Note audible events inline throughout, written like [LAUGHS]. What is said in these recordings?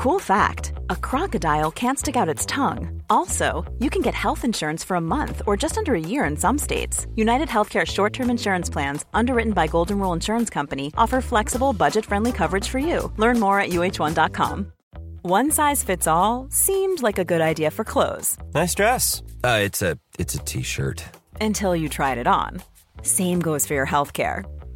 Cool fact a crocodile can't stick out its tongue. Also, you can get health insurance for a month or just under a year in some states. United Healthcare short term insurance plans, underwritten by Golden Rule Insurance Company, offer flexible, budget friendly coverage for you. Learn more at uh1.com. One size fits all seemed like a good idea for clothes Nice dress. Uh, it's a it's a t-shirt. until you tried it on. Same goes for your healthcare.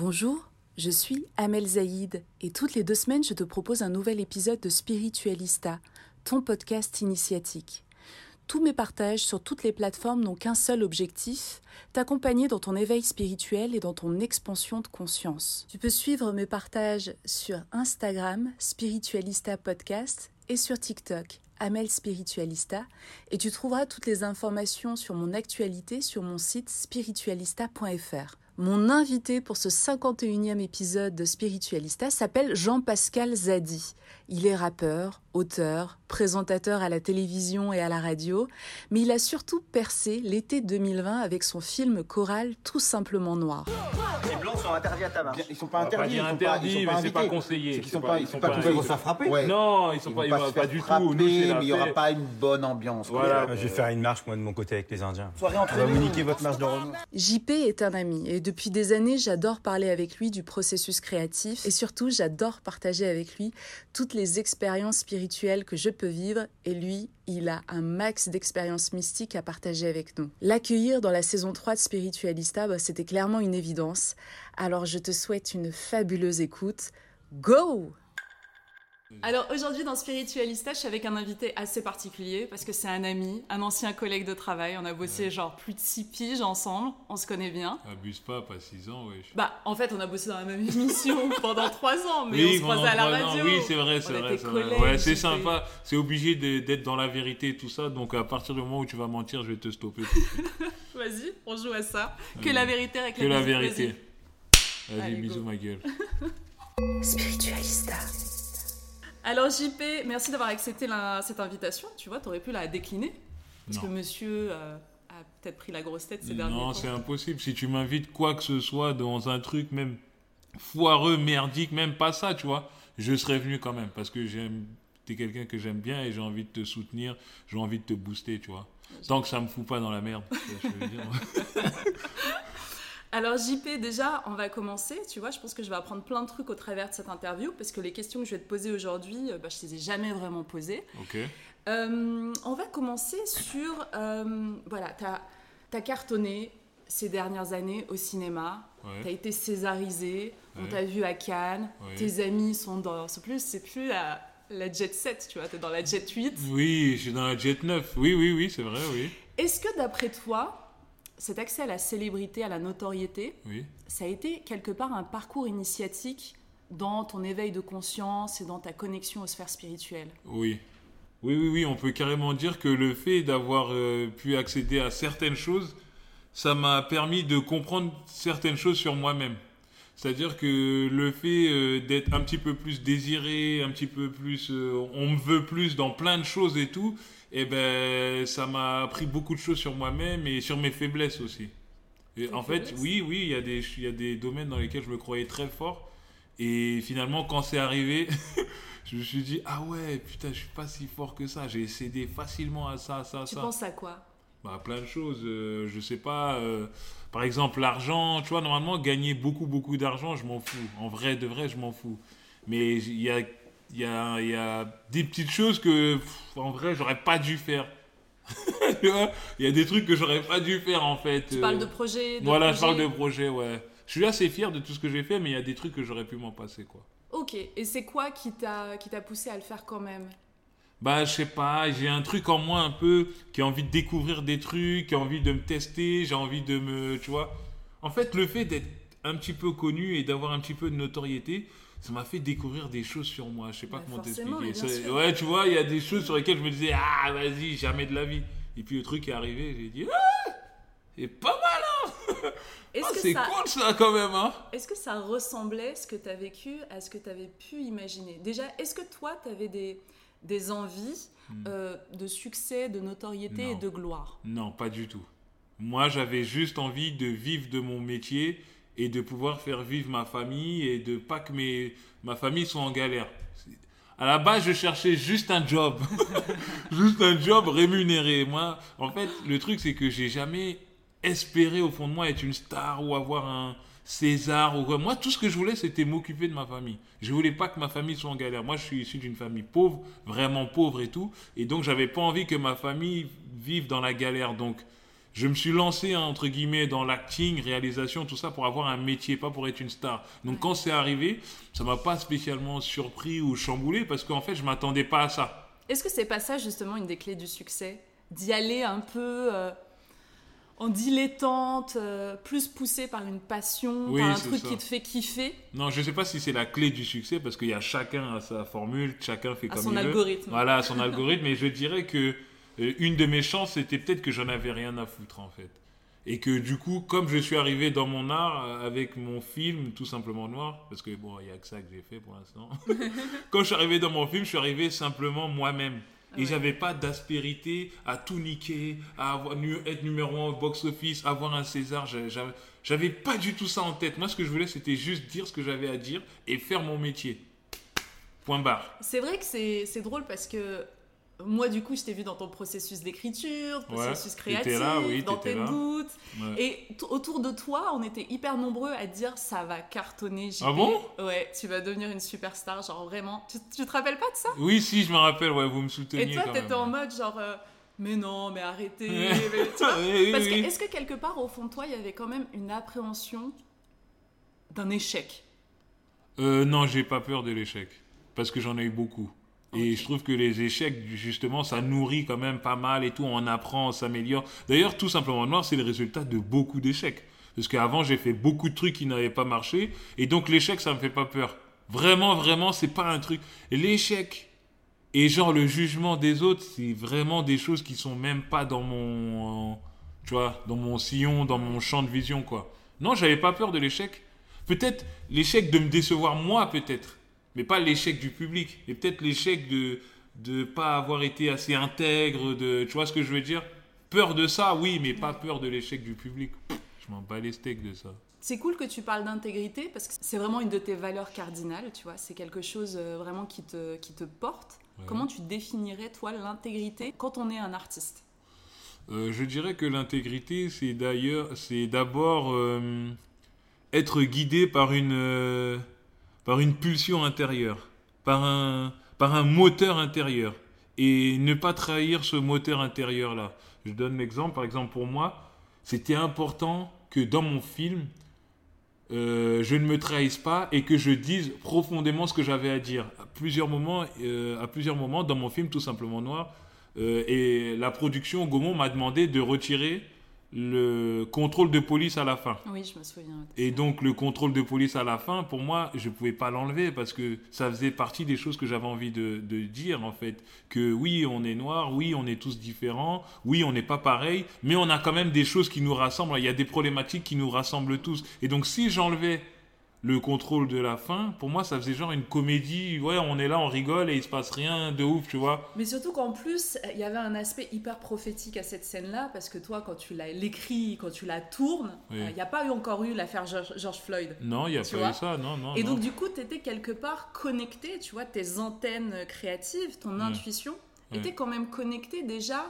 Bonjour, je suis Amel Zaïd et toutes les deux semaines je te propose un nouvel épisode de Spiritualista, ton podcast initiatique. Tous mes partages sur toutes les plateformes n'ont qu'un seul objectif, t'accompagner dans ton éveil spirituel et dans ton expansion de conscience. Tu peux suivre mes partages sur Instagram, Spiritualista Podcast, et sur TikTok, Amel Spiritualista, et tu trouveras toutes les informations sur mon actualité sur mon site spiritualista.fr. Mon invité pour ce 51e épisode de Spiritualista s'appelle Jean-Pascal Zadi. Il est rappeur, auteur, présentateur à la télévision et à la radio, mais il a surtout percé l'été 2020 avec son film choral Tout simplement noir. Sont interdits à ta marche. Ils sont pas interdits. ils sont pas- interdit, ils sont mais pas c'est pas conseillé. C'est sont pas- pas, ils ils sont sont pas ils vont se frapper. Ouais. Non, ils sont Ils pas, vont ils pas du tout. mais il n'y aura pas une bonne ambiance. Voilà. Euh, Je vais faire une marche, moi, de mon côté, avec les Indiens. Soirée On entre vous niquer votre marche de Rome. JP est un ami et depuis des années, j'adore parler avec lui du processus créatif et surtout, j'adore partager avec lui toutes les expériences spirituelles que je peux vivre et lui, il a un max d'expériences mystiques à partager avec nous. L'accueillir dans la saison 3 de Spiritualista, bah, c'était clairement une évidence. Alors je te souhaite une fabuleuse écoute. Go alors aujourd'hui dans Spiritualista, je suis avec un invité assez particulier parce que c'est un ami, un ancien collègue de travail. On a bossé genre plus de six piges ensemble, on se connaît bien. Abuse pas, pas 6 ans, wesh. Bah, en fait, on a bossé dans la même émission [LAUGHS] pendant trois ans, mais Oui, on se croisait à la ans. radio. Oui, c'est vrai, c'est On vrai. collègues, Ouais, c'est sympa. C'est obligé d'être dans la vérité et tout ça. Donc, à partir du moment où tu vas mentir, je vais te stopper. [LAUGHS] Vas-y, on joue à ça. Que la vérité avec que la vérité. Allez, bisous, ma gueule. [LAUGHS] Spiritualista. Alors JP, merci d'avoir accepté la- cette invitation. Tu vois, t'aurais pu la décliner. Parce Non. que monsieur euh, a peut-être pris la grosse tête ces derniers Non, temps. c'est impossible. Si tu m'invites quoi que ce soit dans un truc même foireux, merdique, même pas ça, tu vois, je serais venu quand même parce que j'aime. T'es quelqu'un que j'aime bien et j'ai envie de te soutenir, j'ai envie de te booster, tu vois. Tant que ça me fout pas dans la merde. je veux dire. [LAUGHS] Alors JP, déjà, on va commencer. Tu vois, je pense que je vais apprendre plein de trucs au travers de cette interview parce que les questions que je vais te poser aujourd'hui, euh, bah, je ne les ai jamais vraiment posées. ok. Euh, on va commencer sur... euh, voilà, tu as, cartonné ces dernières années au cinéma. Ouais. Tu as été césarisé. On Ouais. t'a vu à Cannes. Ouais. Tes amis sont dans... C'est plus, c'est plus la, la Jet 7, tu vois. Tu es dans la Jet 8. Oui, je suis dans la Jet 9. Oui, oui, oui, c'est vrai, oui. Est-ce que d'après toi, cet accès à la célébrité, à la notoriété, Oui. ça a été quelque part un parcours initiatique dans ton éveil de conscience et dans ta connexion aux sphères spirituelles. Oui. Oui, oui, oui, on peut carrément dire que le fait d'avoir euh, pu accéder à certaines choses, ça m'a permis de comprendre certaines choses sur moi-même. C'est-à-dire que le fait euh, d'être un petit peu plus désiré, un petit peu plus, euh, on me veut plus dans plein de choses et tout, eh ben, ça m'a appris beaucoup de choses sur moi-même et sur mes faiblesses aussi. Et en fait, oui, oui, il y a des, il y a des domaines dans lesquels je me croyais très fort. Et finalement, quand c'est arrivé, [LAUGHS] je me suis dit, ah ouais, putain, je suis pas si fort que ça. J'ai cédé facilement à ça, ça, Tu ça. penses à quoi? Bah, plein de choses. euh, je sais pas. euh, par exemple, l'argent. Tu vois, normalement, gagner beaucoup, beaucoup d'argent, je m'en fous. En vrai, de vrai, je m'en fous. Mais il y a, il y, a, y a des petites choses que, pff, en vrai, j'aurais pas dû faire. [LAUGHS] Tu vois Il y a des trucs que j'aurais pas dû faire en fait. Tu euh. parles de projet de Voilà, je parle de projet, ouais. Je suis assez fier de tout ce que j'ai fait, mais il y a des trucs que j'aurais pu m'en passer, quoi. Ok, et c'est quoi qui t'a qui t'a poussé à le faire quand même? Bah, je sais pas, j'ai un truc en moi un peu qui a envie de découvrir des trucs, qui a envie de me tester, j'ai envie de me. Tu vois En fait, le fait d'être un petit peu connu et d'avoir un petit peu de notoriété, ça m'a fait découvrir des choses sur moi. Je sais pas Bah, comment t'expliquer. Ouais, tu vois, il y a des choses sur lesquelles je me disais, ah, vas-y, jamais de la vie. Et puis le truc est arrivé, j'ai dit, ah C'est pas mal, hein Ah, C'est ça cool ça quand même, hein est-ce que ça ressemblait ce que tu as vécu à ce que tu avais pu imaginer? Déjà, est-ce que toi tu avais des des envies euh, de succès, de notoriété Hmm. Non. et de gloire? Non, pas du tout. Moi, j'avais juste envie de vivre de mon métier et de pouvoir faire vivre ma famille et de pas que mes, ma famille soit en galère. À la base, je cherchais juste un job. [LAUGHS] juste un job rémunéré. Moi, en fait, le truc, c'est que j'ai jamais espéré au fond de moi être une star ou avoir un César ou quoi. Moi, tout ce que je voulais, c'était m'occuper de ma famille. Je voulais pas que ma famille soit en galère. Moi, je suis issu d'une famille pauvre, vraiment pauvre et tout. Et donc, j'avais pas envie que ma famille vive dans la galère. Donc, je me suis lancé, hein, entre guillemets, dans l'acting, réalisation, tout ça, pour avoir un métier, pas pour être une star. Donc, quand c'est arrivé, ça m'a pas spécialement surpris ou chamboulé, parce qu'en fait, je m'attendais pas à ça. Est-ce que c'est pas ça justement une des clés du succès? D'y aller un peu euh, en dilettante, euh, plus poussé par une passion, Oui, par un truc ça. qui te fait kiffer, Non, je sais pas si c'est la clé du succès, parce qu'il y a chacun à sa formule, chacun fait à comme son il veut. algorithme. Voilà, à son algorithme. Et je dirais que une de mes chances, c'était peut-être que j'en avais rien à foutre, en fait. Et que du coup, comme je suis arrivé dans mon art euh, avec mon film, tout simplement noir, parce que bon, il n'y a que ça que j'ai fait pour l'instant. [LAUGHS] Quand je suis arrivé dans mon film, je suis arrivé simplement moi-même. Et Ouais. j'avais pas d'aspérité à tout niquer, à avoir, être numéro un au box-office, avoir un César. J'avais- pas du tout ça en tête. Moi, ce que je voulais, c'était juste dire ce que j'avais à dire et faire mon métier. Point barre. C'est vrai que c'est drôle parce que moi, du coup, je t'ai vu dans ton processus d'écriture, processus créatif, là, oui, dans tes là. doutes. Ouais. Et autour de toi, on était hyper nombreux à dire ça va cartonner. JP. Ah bon? Ouais, tu vas devenir une superstar, genre vraiment. Tu, tu te rappelles pas de ça? Oui, si, je me rappelle, ouais, vous me souteniez. Et toi, t'étais en mode genre. euh, mais non, mais arrêtez. Ouais. [LAUGHS] mais- tu vois Oui, oui, Parce que est-ce que quelque part, au fond de toi, il y avait quand même une appréhension d'un échec? Euh, non, j'ai pas peur de l'échec. Parce que j'en ai eu beaucoup. Et je trouve que les échecs, justement, ça nourrit quand même pas mal et tout. On apprend, on s'améliore. D'ailleurs, tout simplement noir, c'est le résultat de beaucoup d'échecs. Parce qu'avant, j'ai fait beaucoup de trucs qui n'avaient pas marché. Et donc, l'échec, ça me fait pas peur. Vraiment, vraiment, c'est pas un truc. L'échec et genre le jugement des autres, c'est vraiment des choses qui sont même pas dans mon, euh, tu vois, dans mon sillon, dans mon champ de vision, quoi. Non, j'avais pas peur de l'échec. Peut-être l'échec de me décevoir moi, peut-être, mais pas l'échec du public. Et peut-être l'échec de de pas avoir été assez intègre, de, tu vois ce que je veux dire? Peur de ça, oui, mais pas peur de l'échec du public. Je m'en bats les steaks de ça. C'est cool que tu parles d'intégrité parce que c'est vraiment une de tes valeurs cardinales, tu vois. C'est quelque chose euh, vraiment qui te, qui te porte. Ouais. Comment tu définirais, toi, l'intégrité quand on est un artiste? Euh, je dirais que l'intégrité, c'est d'ailleurs, c'est d'abord euh, être guidé par une, euh, par une pulsion intérieure, par un, par un moteur intérieur, et ne pas trahir ce moteur intérieur là. Je donne l'exemple, par exemple pour moi, c'était important que dans mon film, euh, je ne me trahisse pas et que je dise profondément ce que j'avais à dire. À plusieurs moments, euh, à plusieurs moments dans mon film, tout simplement noir, euh, et la production Gaumont m'a demandé de retirer le contrôle de police à la fin. Oui, je me souviens. Et donc le contrôle de police à la fin, pour moi, je pouvais pas l'enlever parce que ça faisait partie des choses que j'avais envie de, de dire en fait. Que oui, on est noir, oui, on est tous différents, oui, on n'est pas pareil, mais on a quand même des choses qui nous rassemblent. Il y a des problématiques qui nous rassemblent tous. Et donc si j'enlevais le contrôle de la fin, pour moi, ça faisait genre une comédie. Ouais, on est là, on rigole et il se passe rien de ouf, tu vois. Mais surtout qu'en plus, il y avait un aspect hyper prophétique à cette scène-là, parce que toi, quand tu l'as l'écrit, quand tu la tournes, Oui. il n'y a pas eu encore eu l'affaire George, George Floyd. Non, il n'y a pas eu ça, non, non. Et non. donc, du coup, tu étais quelque part connecté, tu vois, tes antennes créatives, ton intuition, Ouais. étaient quand même connectées déjà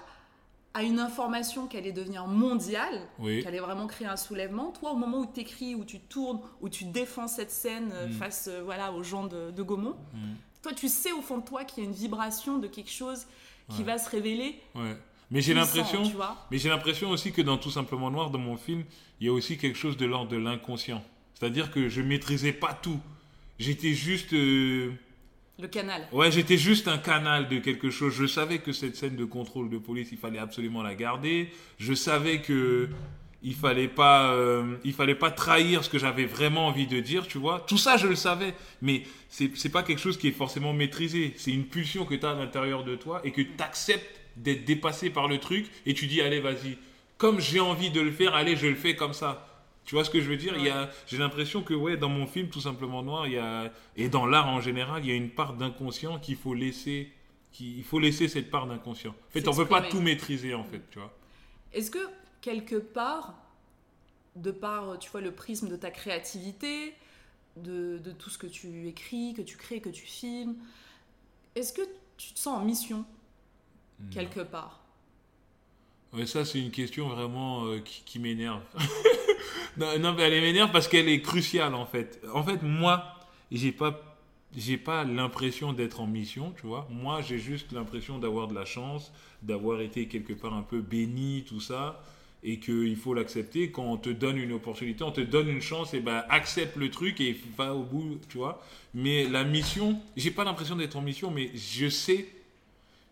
à une information qui allait devenir mondiale, Oui. qui allait vraiment créer un soulèvement. Toi, au moment où tu écris, où tu tournes, où tu défends cette scène euh, Mm. face euh, voilà, aux gens de, de Gaumont, Mm. toi, tu sais au fond de toi qu'il y a une vibration de quelque chose qui Ouais. va se révéler. Ouais. Mais j'ai l'impression, tu vois. mais j'ai l'impression aussi que dans Tout simplement noir, dans mon film, il y a aussi quelque chose de l'ordre de l'inconscient. C'est-à-dire que je maîtrisais pas tout. J'étais juste, euh, Le canal. ouais, j'étais juste un canal de quelque chose. Je savais que cette scène de contrôle de police, il fallait absolument la garder. Je savais que il fallait pas, euh, il fallait pas trahir ce que j'avais vraiment envie de dire, tu vois. Tout ça, je le savais, mais c'est c'est pas quelque chose qui est forcément maîtrisé. C'est une pulsion que tu as à l'intérieur de toi et que tu acceptes d'être dépassé par le truc et tu dis allez vas-y. Comme j'ai envie de le faire, allez je le fais comme ça. Tu vois ce que je veux dire? Il y a, j'ai l'impression que ouais, dans mon film tout simplement noir, il y a et dans l'art en général, il y a une part d'inconscient qu'il faut laisser, qu'il il faut laisser cette part d'inconscient. En fait, on peut pas tout maîtriser en fait, tu vois. Est-ce que quelque part, de par, tu vois, le prisme de ta créativité, de, de tout ce que tu écris, que tu crées, que tu filmes, est-ce que tu te sens en mission quelque part? Ouais, ça, c'est une question vraiment euh, qui, m'énerve. [LAUGHS] non, non, mais elle m'énerve parce qu'elle est cruciale, en fait. En fait, moi, j'ai pas, j'ai pas l'impression d'être en mission, tu vois. Moi, j'ai juste l'impression d'avoir de la chance, d'avoir été quelque part un peu béni, tout ça, et qu'il faut l'accepter. Quand on te donne une opportunité, on te donne une chance, et ben, accepte le truc et va au bout, tu vois. Mais la mission, j'ai pas l'impression d'être en mission, mais je sais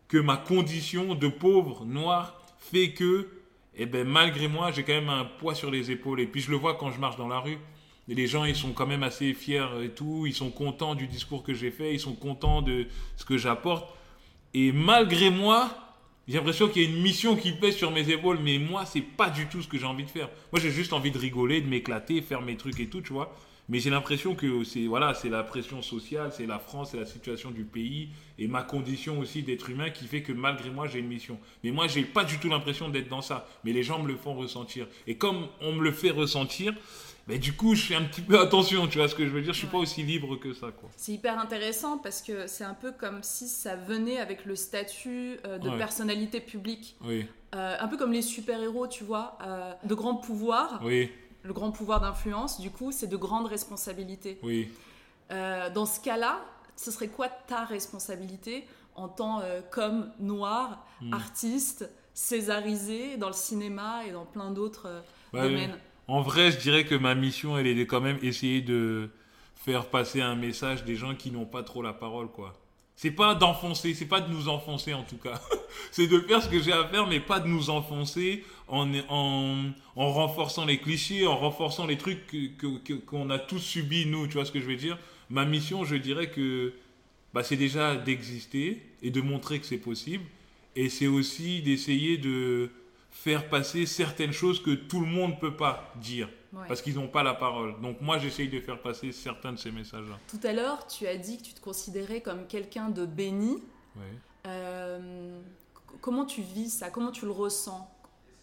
que ma condition de pauvre noir fait que, eh ben, malgré moi, j'ai quand même un poids sur les épaules. Et puis je le vois quand je marche dans la rue. Et les gens, ils sont quand même assez fiers et tout. Ils sont contents du discours que j'ai fait. Ils sont contents de ce que j'apporte. Et malgré moi, j'ai l'impression qu'il y a une mission qui pèse sur mes épaules. Mais moi, c'est pas du tout ce que j'ai envie de faire. Moi, j'ai juste envie de rigoler, de m'éclater, faire mes trucs et tout, tu vois. Mais j'ai l'impression que c'est voilà, c'est la pression sociale, c'est la France, c'est la situation du pays et ma condition aussi d'être humain qui fait que malgré moi j'ai une mission. Mais moi j'ai pas du tout l'impression d'être dans ça. Mais les gens me le font ressentir. Et comme on me le fait ressentir, ben du coup je fais un petit peu attention. Tu vois ce que je veux dire? Je suis pas aussi libre que ça quoi. C'est hyper intéressant parce que c'est un peu comme si ça venait avec le statut euh, de Ouais. personnalité publique. Oui, Euh, un peu comme les super-héros, tu vois, euh, de grands pouvoirs, oui, le grand pouvoir d'influence, du coup, c'est de grandes responsabilités. oui. Euh, dans ce cas-là, ce serait quoi ta responsabilité en tant euh, comme noir, Hmm. artiste, césarisé dans le cinéma et dans plein d'autres euh, Ouais, domaines? En vrai, je dirais que ma mission, elle est de quand même essayer de faire passer un message des gens qui n'ont pas trop la parole, quoi. C'est pas d'enfoncer, c'est pas de nous enfoncer en tout cas. [LAUGHS] c'est de faire ce que j'ai à faire, mais pas de nous enfoncer en, en, en renforçant les clichés, en renforçant les trucs que- que- qu'on a tous subis, nous, tu vois ce que je veux dire? Ma mission, je dirais que bah, c'est déjà d'exister et de montrer que c'est possible. Et c'est aussi d'essayer de faire passer certaines choses que tout le monde ne peut pas dire. Ouais. Parce qu'ils n'ont pas la parole. Donc moi, j'essaye de faire passer certains de ces messages-là. Tout à l'heure, tu as dit que tu te considérais comme quelqu'un de béni. Ouais. Euh, comment tu vis ça? Comment tu le ressens?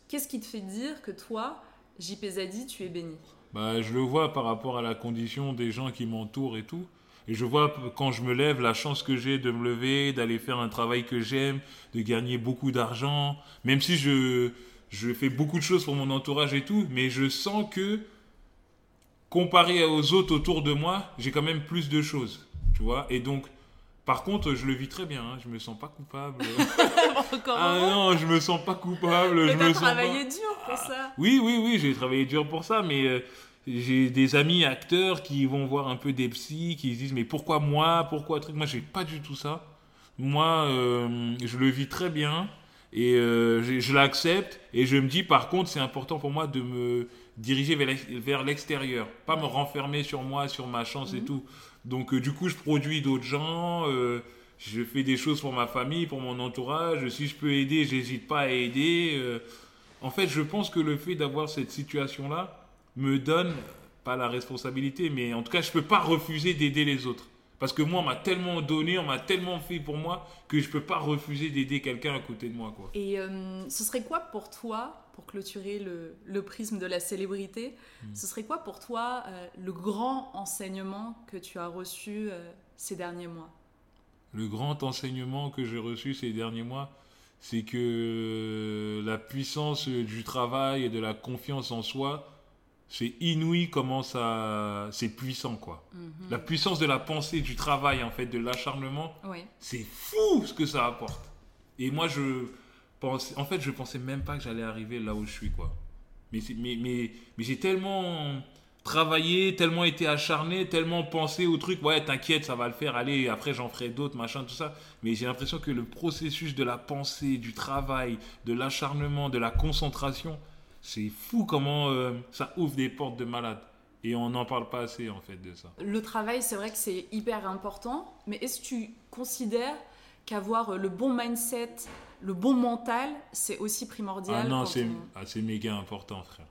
Qu'est-ce qui te fait dire que toi, JP Zadi, tu es béni? Bah, je le vois par rapport à la condition des gens qui m'entourent et tout. Et je vois quand je me lève la chance que j'ai de me lever, d'aller faire un travail que j'aime, de gagner beaucoup d'argent. Même si je, je fais beaucoup de choses pour mon entourage et tout, mais je sens que comparé aux autres autour de moi, j'ai quand même plus de choses. Tu vois Et donc, par contre, je le vis très bien. Hein, je me sens pas coupable. [LAUGHS] Encore ah non, je me sens pas coupable. Mais je t'as me sens pas- travaillé dur pour ça oui, oui, oui, j'ai travaillé dur pour ça, mais euh, j'ai des amis acteurs qui vont voir un peu des psys, qui se disent mais pourquoi moi, pourquoi truc? Moi, j'ai pas du tout ça. Moi, euh, je le vis très bien et euh, je, je l'accepte et je me dis par contre c'est important pour moi de me diriger vers l'ex- vers l'extérieur, pas me renfermer sur moi, sur ma chance et tout. Donc euh, du coup, je produis d'autres gens. euh, je fais des choses pour ma famille, pour mon entourage. Si je peux aider, j'hésite pas à aider. en fait, je pense que le fait d'avoir cette situation-là me donne, pas la responsabilité, mais en tout cas, je peux pas refuser d'aider les autres. Parce que moi, on m'a tellement donné, on m'a tellement fait pour moi, que je peux pas refuser d'aider quelqu'un à côté de moi, quoi. Et euh, ce serait quoi pour toi, pour clôturer le, le prisme de la célébrité, Hmm. ce serait quoi pour toi euh, le grand enseignement que tu as reçu euh, ces derniers mois? Le grand enseignement que j'ai reçu ces derniers mois, c'est que la puissance du travail et de la confiance en soi, c'est inouï comment ça, c'est puissant, quoi. La puissance de la pensée, du travail, en fait, de l'acharnement, Oui. c'est fou ce que ça apporte. Et moi, je, pensais, en fait, je pensais même pas que j'allais arriver là où je suis, quoi. Mais, mais, mais, mais j'ai tellement travaillé, tellement été acharné, tellement pensé au truc, ouais, t'inquiète, ça va le faire, allez, après j'en ferai d'autres, machin, tout ça. Mais j'ai l'impression que le processus de la pensée, du travail, de l'acharnement, de la concentration, c'est fou comment euh, ça ouvre des portes de malade. Et on n'en parle pas assez, en fait, de ça. Le travail, c'est vrai que c'est hyper important, mais est-ce que tu considères qu'avoir euh, le bon mindset, le bon mental, c'est aussi primordial Ah non, c'est on- ah, méga important, frère.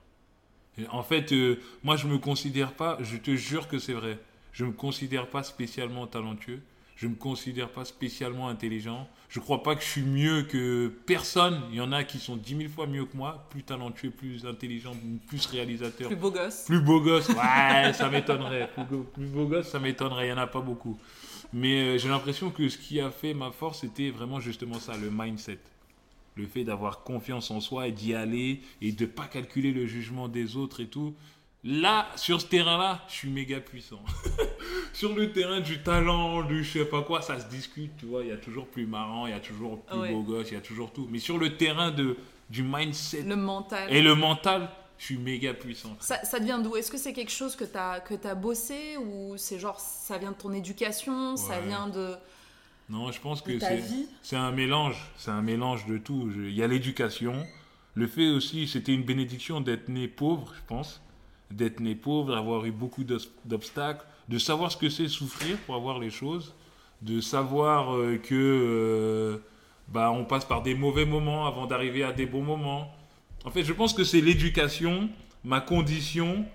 En fait, euh, moi, je me considère pas, je te jure que c'est vrai, je me considère pas spécialement talentueux, je me considère pas spécialement intelligent. Je crois pas que je suis mieux que personne. Il y en a qui sont dix mille fois mieux que moi, plus talentueux, plus intelligent, plus réalisateur, plus beau gosse. plus beau gosse, ouais, ça m'étonnerait. Plus, beau gosse, ça m'étonnerait. Il n'y en a pas beaucoup. Mais euh, j'ai l'impression que ce qui a fait ma force, c'était vraiment justement ça, le mindset. Le fait d'avoir confiance en soi et d'y aller et de pas calculer le jugement des autres et tout. Là, sur ce terrain-là, je suis méga puissant. [LAUGHS] sur le terrain du talent, du je sais pas quoi, ça se discute, tu vois. Il y a toujours plus marrant, il y a toujours plus Ouais. beau gosse, il y a toujours tout. Mais sur le terrain de, du mindset Le mental. et le mental, je suis méga puissant. Ça, ça devient d'où? Est-ce que c'est quelque chose que tu as, que as bossé ou c'est genre ça vient de ton éducation, ça vient de, Non, je pense que c'est un mélange, c'est un mélange de tout. Il y a l'éducation, le fait aussi, c'était une bénédiction d'être né pauvre, je pense, d'être né pauvre, d'avoir eu beaucoup d'obstacles, de savoir ce que c'est souffrir pour avoir les choses, de savoir euh, que euh, bah on passe par des mauvais moments avant d'arriver à des bons moments. En fait, je pense que c'est l'éducation, ma condition.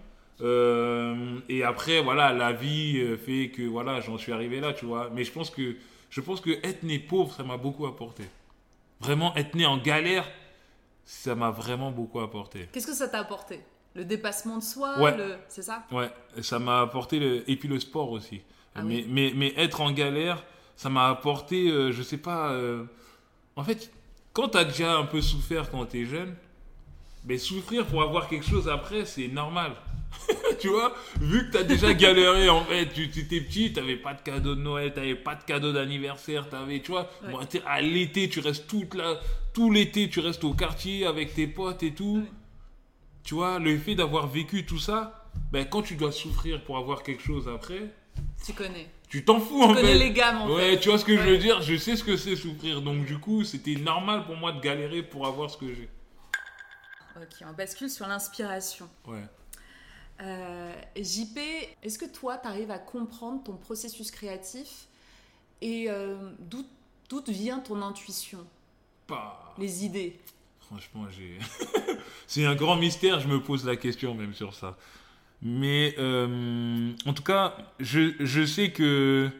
euh, et après, voilà, la vie euh, fait que voilà, j'en suis arrivé là, tu vois. Mais je pense que je pense que être né pauvre, ça m'a beaucoup apporté. Vraiment, être né en galère, ça m'a vraiment beaucoup apporté. Qu'est-ce que ça t'a apporté? Le dépassement de soi Ouais. le... C'est ça? Ouais, ça m'a apporté le... et puis le sport aussi. Ah mais, oui. mais, mais être en galère, ça m'a apporté, euh, je sais pas. euh, En fait, quand t'as déjà un peu souffert quand t'es jeune, mais souffrir pour avoir quelque chose après, c'est normal. [LAUGHS] tu vois, vu que t'as déjà [LAUGHS] galéré en fait, tu étais petit, t'avais pas de cadeau de Noël, t'avais pas de cadeau d'anniversaire, t'avais, tu vois, Ouais. à l'été, tu restes toute la, tout l'été, tu restes au quartier avec tes potes et tout. Ouais. Tu vois, le fait d'avoir vécu tout ça, ben, quand tu dois souffrir pour avoir quelque chose après, Tu connais. tu t'en fous Tu en connais fait. les gammes en ouais, fait. tu vois ce que je veux dire? Je sais ce que c'est souffrir. Donc du coup, c'était normal pour moi de galérer pour avoir ce que j'ai. Ok, on bascule sur l'inspiration. Ouais. Euh, JP, est-ce que toi, tu arrives à comprendre ton processus créatif? Et euh, d'où d'où vient ton intuition, Pas... les idées? Franchement, [LAUGHS] c'est un grand mystère, je me pose la question même sur ça. Mais euh, en tout cas, je, je sais que.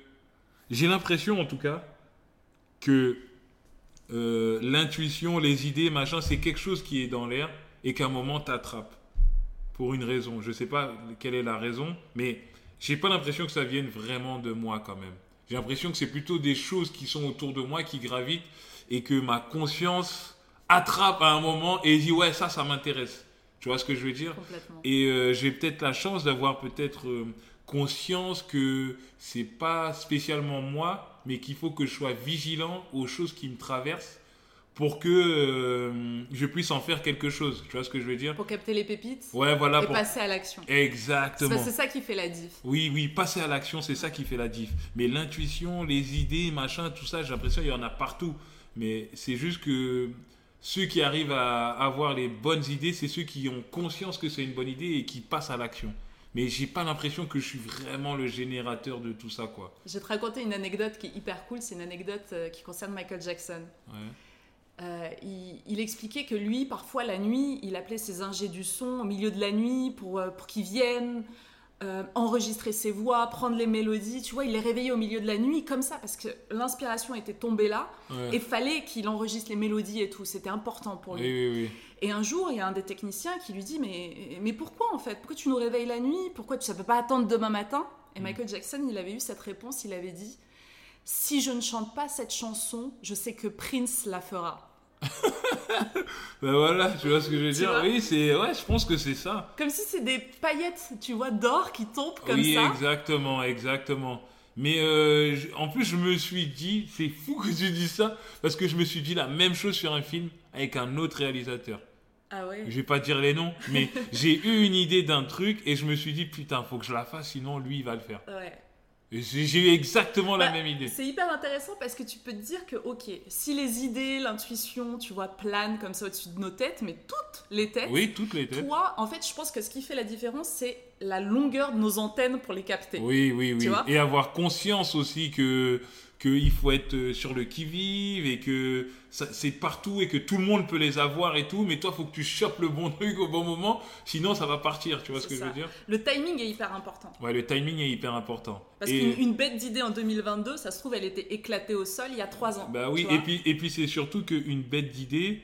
J'ai l'impression en tout cas que euh, l'intuition, les idées, machin, c'est quelque chose qui est dans l'air et qu'à un moment t'attrape. Pour une raison. Je sais pas quelle est la raison, mais j'ai pas l'impression que ça vienne vraiment de moi quand même. J'ai l'impression que c'est plutôt des choses qui sont autour de moi, qui gravitent, et que ma conscience attrape à un moment et dit ouais ça ça m'intéresse tu vois ce que je veux dire? Et euh, j'ai peut-être la chance d'avoir peut-être euh, conscience que c'est pas spécialement moi mais qu'il faut que je sois vigilant aux choses qui me traversent pour que euh, je puisse en faire quelque chose tu vois ce que je veux dire? Pour capter les pépites ouais voilà et pour... passer à l'action. Exactement c'est ça qui fait la diff. oui, oui, passer à l'action, c'est ça qui fait la diff. Mais l'intuition, les idées, machin, tout ça, j'ai l'impression qu'il y en a partout. Mais c'est juste que ceux qui arrivent à avoir les bonnes idées, c'est ceux qui ont conscience que c'est une bonne idée et qui passent à l'action. Mais j'ai pas l'impression que je suis vraiment le générateur de tout ça, quoi. Je vais te raconter une anecdote qui est hyper cool. C'est une anecdote euh, qui concerne Michael Jackson. Ouais. Euh, il, il expliquait que lui, parfois la nuit, il appelait ses ingés du son au milieu de la nuit pour, euh, pour qu'ils viennent euh, enregistrer ses voix, prendre les mélodies. Tu vois, il les réveillait au milieu de la nuit comme ça parce que l'inspiration était tombée là Ouais. et fallait qu'il enregistre les mélodies et tout. C'était important pour lui. oui, oui. Et un jour, il y a un des techniciens qui lui dit mais, mais pourquoi en fait? Pourquoi tu nous réveilles la nuit? Pourquoi tu ne peux pas attendre demain matin? Et Michael Jackson, il avait eu cette réponse. Il avait dit si je ne chante pas cette chanson, je sais que Prince la fera. [LAUGHS] Ben voilà, tu vois ce que je veux Tu dire Oui, c'est. Ouais, je pense que c'est ça. Comme si c'est des paillettes, tu vois, d'or qui tombent comme oui, ça. exactement, exactement. Mais euh, je- en plus, je me suis dit, c'est fou que tu dis ça, parce que je me suis dit la même chose sur un film. avec un autre réalisateur. Ah ouais. Je vais pas dire les noms, mais [LAUGHS] j'ai eu une idée d'un truc et je me suis dit putain, faut que je la fasse, sinon lui il va le faire. Ouais. J'ai eu exactement la Bah, même idée. C'est hyper intéressant parce que tu peux te dire que, ok, si les idées, l'intuition, tu vois, planent comme ça au-dessus de nos têtes, mais toutes les têtes, Oui, toutes les têtes. toi, en fait, je pense que ce qui fait la différence, c'est la longueur de nos antennes pour les capter. Oui, oui, oui. Tu vois? Et avoir conscience aussi que qu'il faut être euh, sur le qui-vive et que c'est partout et que tout le monde peut les avoir et tout, mais toi, faut que tu chopes le bon [LAUGHS] truc au bon moment, sinon ça va partir, tu vois ce que ça. je veux dire? Le timing est hyper important. Ouais, le timing est hyper important. Parce Et- qu'une une bête d'idée en 2022, ça se trouve, elle était éclatée au sol il y a trois ans. Bah oui, et puis, et puis c'est surtout qu'une bête d'idée,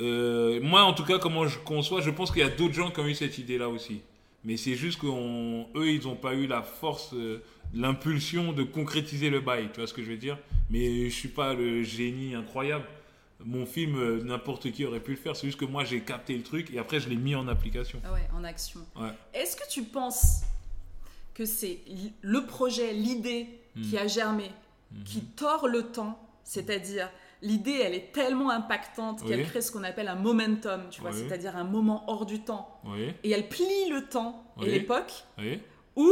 euh, moi en tout cas, comment je conçois, je pense qu'il y a d'autres gens qui ont eu cette idée-là aussi. Mais c'est juste qu'eux, ils n'ont pas eu la force, euh, l'impulsion de concrétiser le bail, tu vois ce que je veux dire? Mais je suis pas le génie incroyable. Mon film, euh, n'importe qui aurait pu le faire, c'est juste que moi j'ai capté le truc et après je l'ai mis en application. Ah ouais, en action. Ouais. Est-ce que tu penses que c'est le projet, l'idée Hmm. qui a germé, qui tord le temps, c'est-à-dire l'idée, elle est tellement impactante qu'elle crée ce qu'on appelle un momentum, tu vois, Oui. c'est-à-dire un moment hors du temps, Oui, et elle plie le temps et l'époque, oui. ou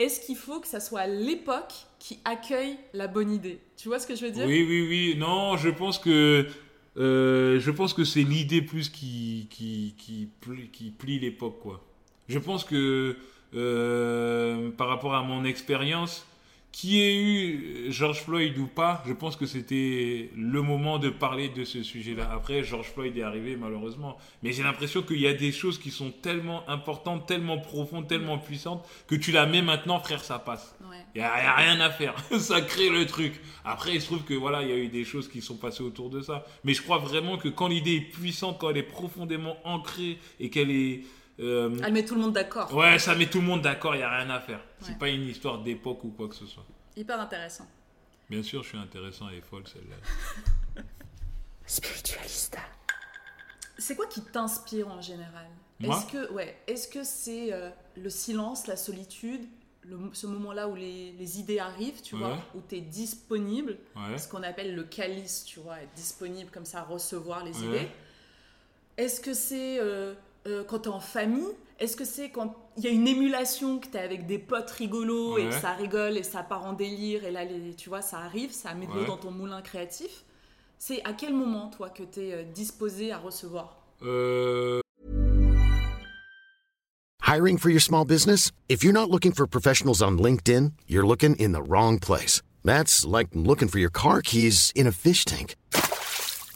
est-ce qu'il faut que ça soit l'époque qui accueille la bonne idée? Tu vois ce que je veux dire? Oui, oui, oui. Non, je pense que euh, je pense que c'est l'idée plus qui qui plie l'époque quoi. Je pense que euh, par rapport à mon expérience, qui ait eu George Floyd ou pas, je pense que c'était le moment de parler de ce sujet-là. Après, George Floyd est arrivé malheureusement, mais j'ai l'impression qu'il y a des choses qui sont tellement importantes, tellement profondes, tellement puissantes que tu la mets maintenant, frère, ça passe. Ouais. Il n'y a, y a rien à faire. [LAUGHS] ça crée le truc. Après, il se trouve que voilà, il y a eu des choses qui sont passées autour de ça. Mais je crois vraiment que quand l'idée est puissante, quand elle est profondément ancrée et qu'elle est. euh, Elle met tout le monde d'accord. ouais, ça met tout le monde d'accord, il n'y a rien à faire. C'est Ouais. pas une histoire d'époque ou quoi que ce soit. Hyper intéressant. Bien sûr, je suis intéressant et folle celle-là. [LAUGHS] Spiritualista. C'est quoi qui t'inspire en général? Moi? Est-ce que ouais, est-ce que c'est euh, le silence, la solitude, le- ce moment-là où les, les idées arrivent, tu Ouais. vois, où tu es disponible, Ouais. ce qu'on appelle le calice, tu vois, être disponible comme ça, recevoir les Ouais. idées. Est-ce que c'est euh, euh, quand tu es en famille Est-ce que c'est quand il y a une émulation que tu es avec des potes rigolos et Ouais. que ça rigole et ça part en délire et là, les, tu vois, ça arrive, ça met de l'eau Ouais. dans ton moulin créatif C'est à quel moment, toi, que tu es disposé à recevoir? Euh, Hiring for your small business? If you're not looking for professionals on LinkedIn, you're looking in the wrong place. That's like looking for your car keys in a fish tank.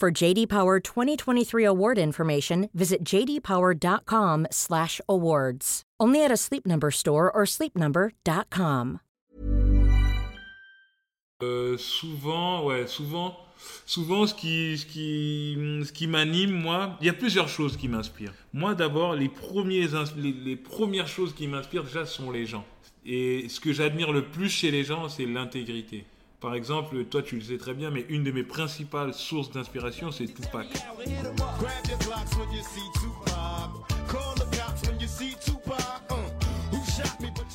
For JD Power 2023 award information, visit jdpower.com/awards. Only at a Sleep Number store or sleepnumber.com. Euh, souvent, ouais, souvent, souvent, ce qui, ce qui, ce qui m'anime, moi, il y a plusieurs choses qui m'inspirent. Moi, d'abord, les les, les premières choses qui m'inspirent déjà sont les gens. Et ce que j'admire le plus chez les gens, c'est l'intégrité. Par exemple, toi, tu le sais très bien, mais une de mes principales sources d'inspiration, c'est Tupac.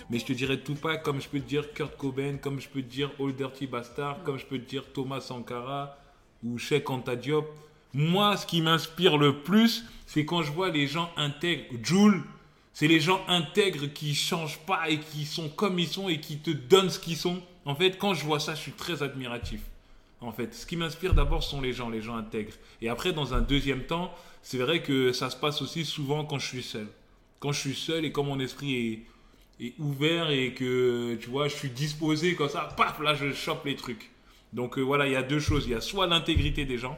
Mais je te dirais Tupac comme je peux te dire Kurt Cobain, comme je peux te dire Old Dirty Bastard, comme je peux te dire Thomas Sankara ou Cheikh Anta Diop. Moi, ce qui m'inspire le plus, c'est quand je vois les gens intègres. Jules, c'est les gens intègres qui changent pas et qui sont comme ils sont et qui te donnent ce qu'ils sont. En fait, quand je vois ça, je suis très admiratif. En fait, ce qui m'inspire d'abord sont les gens, les gens intègres. Et après, dans un deuxième temps, c'est vrai que ça se passe aussi souvent quand je suis seul. Quand je suis seul et quand mon esprit est, ouvert et que tu vois, je suis disposé comme ça, paf, là je chope les trucs. Donc euh, voilà, il y a deux choses. Il y a soit l'intégrité des gens.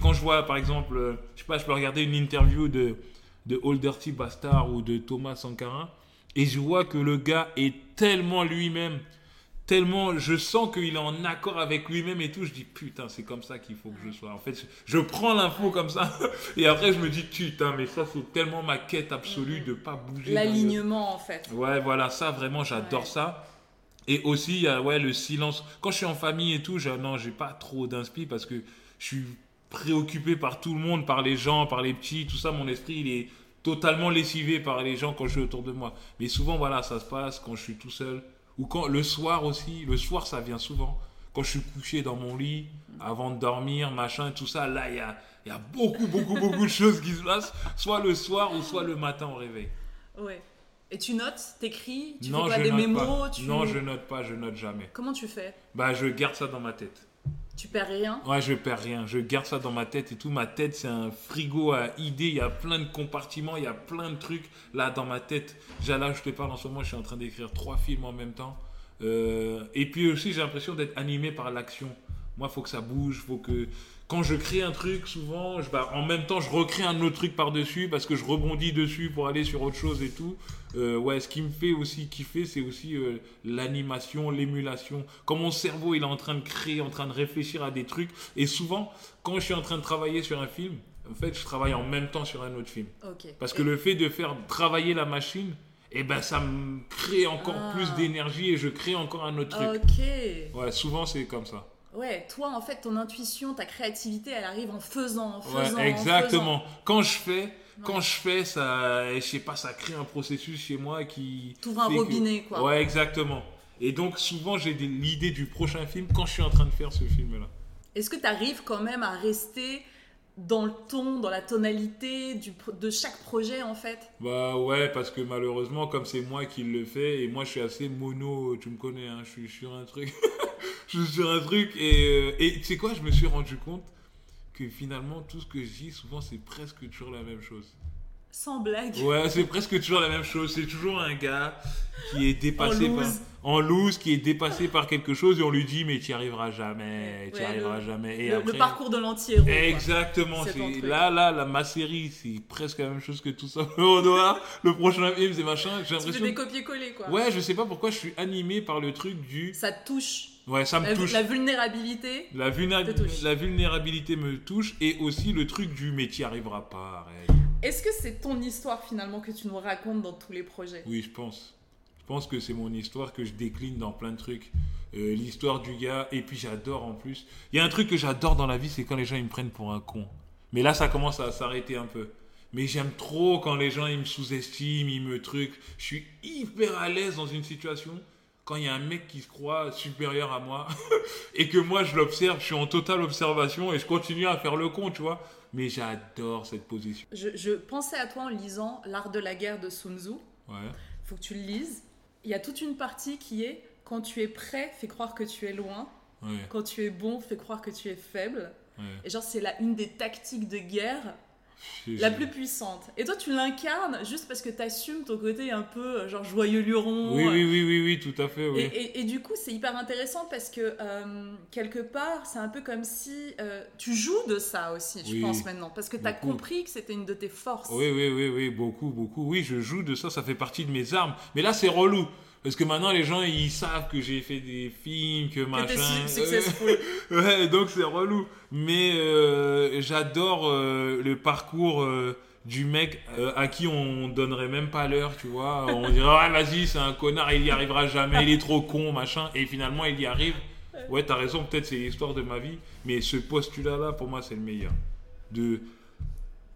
Quand je vois par exemple, euh, je sais pas, je peux regarder une interview de, de Bastard ou de Thomas Sankara et je vois que le gars est tellement lui-même, tellement, je sens qu'il est en accord avec lui-même et tout. Je dis putain, c'est comme ça qu'il faut que je sois. En fait, je, prends l'info comme ça [LAUGHS] et après je me dis putain, mais ça c'est tellement ma quête absolue de pas bouger. le- L'alignement, en fait. Ouais, voilà, ça vraiment, j'adore Ouais. ça. Et aussi, il y a ouais, le silence. Quand je suis en famille et tout, je, non, j'ai pas trop d'inspi parce que je suis préoccupé par tout le monde, par les gens, par les petits, tout ça. Mon esprit, il est totalement lessivé par les gens quand je suis autour de moi. Mais souvent, voilà, ça se passe quand je suis tout seul. Ou quand le soir aussi, le soir, ça vient souvent. Quand je suis couché dans mon lit, avant de dormir, machin, tout ça, là, il y a, y a beaucoup, beaucoup, beaucoup de choses qui se passent, soit le soir ou soit le matin au réveil. Ouais. Et tu notes, t'écris, tu non, fais je des note mémos pas. tu... Non, je note pas, je note jamais. Comment tu fais? Bah, je garde ça dans ma tête. Tu perds rien Ouais, je perds rien. Je garde ça dans ma tête et tout. Ma tête, c'est un frigo à idées. Il y a plein de compartiments, il y a plein de trucs là dans ma tête. Déjà là, je te parle en ce moment, je suis en train d'écrire trois films en même temps. Euh, et puis aussi, j'ai l'impression d'être animé par l'action. Moi, il faut que ça bouge, faut que quand je crée un truc, souvent, je, bah, en même temps, je recrée un autre truc par-dessus parce que je rebondis dessus pour aller sur autre chose et tout. Euh, ouais, ce qui me fait aussi kiffer, c'est aussi euh, l'animation, l'émulation. Quand mon cerveau, il est en train de créer, en train de réfléchir à des trucs. Et souvent, quand je suis en train de travailler sur un film, en fait, je travaille en même temps sur un autre film. Parce que le fait de faire travailler la machine, eh ben, ça me crée encore Ah. plus d'énergie et je crée encore un autre truc. Ouais, souvent, c'est comme ça. Ouais, toi, en fait, ton intuition, ta créativité, elle arrive en faisant, en Ouais, faisant. en exactement. faisant. Quand je fais, quand je fais, ça, je sais pas, ça crée un processus chez moi qui. T'ouvres un que- robinet, quoi. Ouais, exactement. Et donc souvent j'ai l'idée du prochain film quand je suis en train de faire ce film-là. Est-ce que tu arrives quand même à rester dans le ton, dans la tonalité du, de chaque projet, en fait? Bah ouais, parce que malheureusement, comme c'est moi qui le fais, et moi je suis assez mono, tu me connais, hein, je suis sur un truc. [LAUGHS] je suis sur un truc, et, euh, et tu sais quoi, je me suis rendu compte que finalement tout ce que je dis, souvent c'est presque toujours la même chose. Sans blague. Ouais, c'est presque toujours la même chose. C'est toujours un gars qui est dépassé En par loose. en loose, qui est dépassé par quelque chose et on lui dit mais tu y arriveras jamais, tu y Ouais, arriveras le- jamais. Et le, après, le parcours de l'anti-héros. Exactement. C'est. Là, là, la, ma série, c'est presque la même chose que tout ça. Le prochain film, c'est machin. J'ai l'impression. des copier-coller, quoi. Ouais, je sais pas pourquoi je suis animé par le truc du. Ça touche. Ouais, ça me la, touche. la vulnérabilité. La, la vulnérabilité me touche et aussi le truc du y arriveras pas. Est-ce que c'est ton histoire finalement que tu nous racontes dans tous les projets? Oui, je pense. Je pense que c'est mon histoire que je décline dans plein de trucs. Euh, L'histoire du gars, et puis j'adore en plus. Il y a un truc que j'adore dans la vie, c'est quand les gens ils me prennent pour un con. Mais là, ça commence à s'arrêter un peu. Mais j'aime trop quand les gens ils me sous-estiment, ils me truquent. Je suis hyper à l'aise dans une situation quand il y a un mec qui se croit supérieur à moi [LAUGHS] et que moi je l'observe, je suis en totale observation et je continue à faire le con, tu vois. Mais j'adore cette position. je, je pensais à toi en lisant L'art de la guerre de Sun Tzu. Ouais. faut que tu le lises. Il y a toute une partie qui est quand tu es prêt, fais croire que tu es loin. Ouais. Quand tu es bon, fais croire que tu es faible. Ouais. Et genre, c'est la, une des tactiques de guerre la plus puissante. Et toi, tu l'incarnes juste parce que tu assumes ton côté un peu euh, genre joyeux luron. Oui, oui, oui, oui, oui, tout à fait, oui. Et, et- et du coup, c'est hyper intéressant parce que euh, quelque part, c'est un peu comme si euh, tu joues de ça aussi, je Oui. pense maintenant. Parce que tu as Beaucoup. compris que c'était une de tes forces. Oui, oui, oui, oui, beaucoup, beaucoup. Oui, je joue de ça, ça fait partie de mes armes. Mais là, c'est relou. Parce que maintenant, les gens, ils savent que j'ai fait des films, que machin. su- successful. [LAUGHS] ouais, donc c'est relou. Mais euh, j'adore euh, le parcours euh, du mec à qui on donnerait même pas l'heure, tu vois. On dirait, ah, vas-y, c'est un connard, il y arrivera jamais, il est trop con, machin. Et finalement, il y arrive. Ouais, t'as raison, peut-être c'est l'histoire de ma vie. Mais ce postulat-là, pour moi, c'est le meilleur. De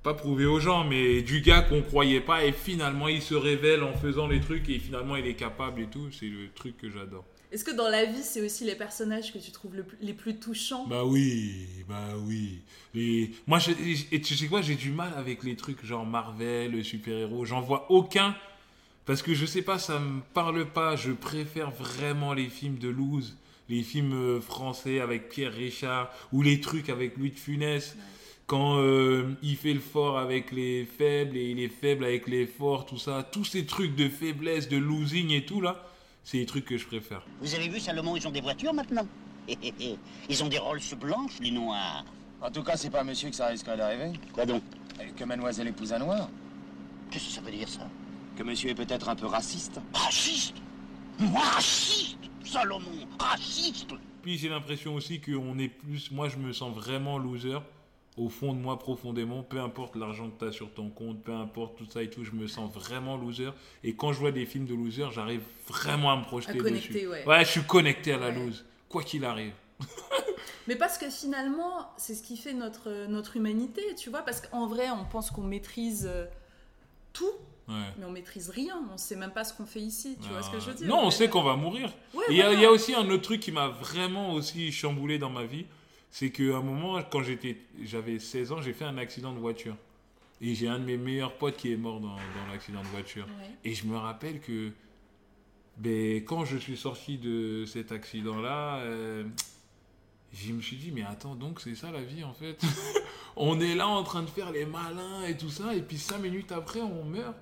pas prouver aux gens, mais du gars qu'on croyait pas et finalement il se révèle en faisant les trucs et finalement il est capable et tout. C'est le truc que j'adore. Est-ce que dans la vie, c'est aussi les personnages que tu trouves le les plus touchants? Bah oui, bah oui. Et moi, je- et tu sais quoi, j'ai du mal avec les trucs genre Marvel, super-héros. J'en vois aucun parce que je sais pas, ça me parle pas. Je préfère vraiment les films de loose, les films euh, français avec Pierre Richard ou les trucs avec Louis de Funès. Quand euh, il fait le fort avec les faibles et il est faible avec les forts, tout ça, tous ces trucs de faiblesse, de losing et tout là, c'est les trucs que je préfère. Vous avez vu, Salomon, ils ont des voitures maintenant? [LAUGHS] Ils ont des Rolls blanches, les noirs. En tout cas, c'est pas monsieur que ça risquerait d'arriver. Quoi donc? Que mademoiselle épouse un noir. Qu'est-ce que ça veut dire, ça? Que monsieur est peut-être un peu raciste. Raciste? Moi, raciste Salomon, raciste Puis j'ai l'impression aussi qu'on est plus... Moi, je me sens vraiment loser au fond de moi profondément, peu importe l'argent que tu as sur ton compte, peu importe tout ça et tout, je me sens vraiment loser. Et quand je vois des films de loser, j'arrive vraiment à me projeter À connecter, dessus. ouais. ouais, je suis connecté à la Ouais. lose, quoi qu'il arrive. [LAUGHS] Mais parce que finalement, c'est ce qui fait notre, notre humanité, tu vois. Parce qu'en vrai, on pense qu'on maîtrise euh, tout, Ouais. mais on maîtrise rien. On sait même pas ce qu'on fait ici, tu vois ce que je veux dire Non, on sait qu'on va mourir. Voilà. il y a aussi un autre truc qui m'a vraiment aussi chamboulé dans ma vie, c'est qu'à un moment, quand j'étais, j'avais 16 ans, j'ai fait un accident de voiture. Et j'ai un de mes meilleurs potes qui est mort dans, dans l'accident de voiture. Ouais. Et je me rappelle que ben, quand je suis sorti de cet accident-là, euh, je me suis dit, mais attends, donc c'est ça la vie en fait? [LAUGHS] On est là en train de faire les malins et tout ça, et puis cinq minutes après, on meurt?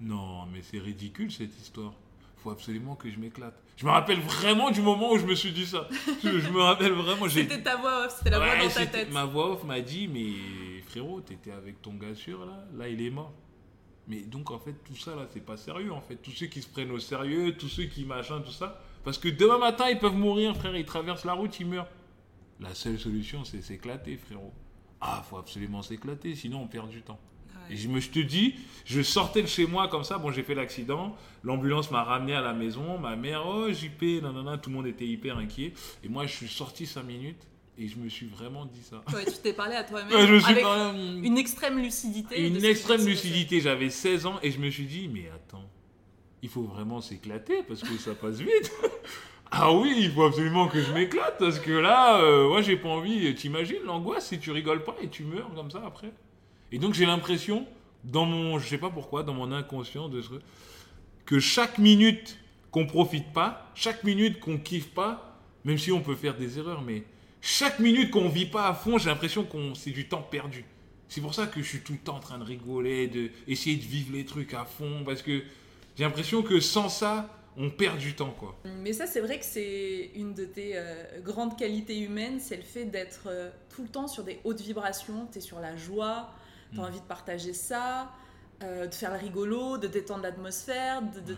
Non, mais c'est ridicule cette histoire. Faut absolument que je m'éclate. Je me rappelle vraiment du moment où je me suis dit ça. Je, je me rappelle vraiment. j'ai- C'était ta voix off, c'était la voix dans ta tête. Ma voix off m'a dit, mais frérot, t'étais avec ton gars sûr là, là il est mort. Mais donc en fait tout ça là, c'est pas sérieux en fait. Tous ceux qui se prennent au sérieux, tous ceux qui machin, tout ça. Parce que demain matin ils peuvent mourir frère, ils traversent la route, ils meurent. La seule solution c'est s'éclater frérot. Ah, faut absolument s'éclater, sinon on perd du temps. Et je me je te dis, je sortais de chez moi comme ça, bon j'ai fait l'accident, l'ambulance m'a ramené à la maison, ma mère, oh JP, nanana, tout le monde était hyper inquiet. Et moi je suis sorti 5 minutes et je me suis vraiment dit ça. Ouais, tu t'es parlé à toi-même [LAUGHS] Ouais, avec parlé- une extrême lucidité. Une extrême lucidité, j'avais 16 ans et je me suis dit, mais attends, il faut vraiment s'éclater parce que ça passe vite. [LAUGHS] ah oui, il faut absolument que je m'éclate parce que là, euh, moi j'ai pas envie, t'imagines l'angoisse si tu rigoles pas et tu meurs comme ça après? Et donc j'ai l'impression, dans mon, je sais pas pourquoi, dans mon inconscient, que chaque minute qu'on profite pas, chaque minute qu'on kiffe pas, même si on peut faire des erreurs, mais chaque minute qu'on vit pas à fond, j'ai l'impression qu'on c'est du temps perdu. C'est pour ça que je suis tout le temps en train de rigoler, de essayer de vivre les trucs à fond, parce que j'ai l'impression que sans ça, on perd du temps, quoi. Mais ça, c'est vrai que c'est une de tes euh, grandes qualités humaines, c'est le fait d'être euh, tout le temps sur des hautes vibrations. Tu es sur la joie, tu as Mm. envie de partager ça, euh, de faire le rigolo, de détendre l'atmosphère, de-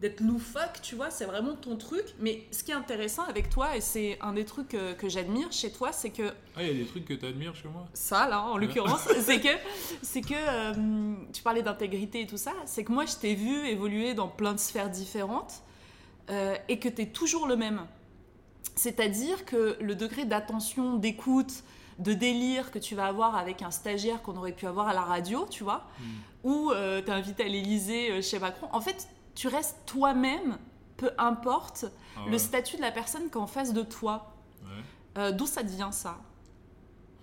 d'être loufoque, tu vois, c'est vraiment ton truc. Mais ce qui est intéressant avec toi, et c'est un des trucs que j'admire chez toi, c'est que Ah, il y a des trucs que tu admires chez moi ça là en Ouais. l'occurrence [LAUGHS] c'est que c'est que euh, tu parlais d'intégrité et tout ça c'est que moi je t'ai vu évoluer dans plein de sphères différentes euh, et que tu es toujours le même c'est-à-dire que le degré d'attention d'écoute de délire que tu vas avoir avec un stagiaire qu'on aurait pu avoir à la radio tu vois ou euh, t'es invité à l'Elysée euh, chez Macron. En fait tu restes toi-même peu importe Ah le statut de la personne qui est en face de toi. Ouais. Euh, d'où ça devient ça?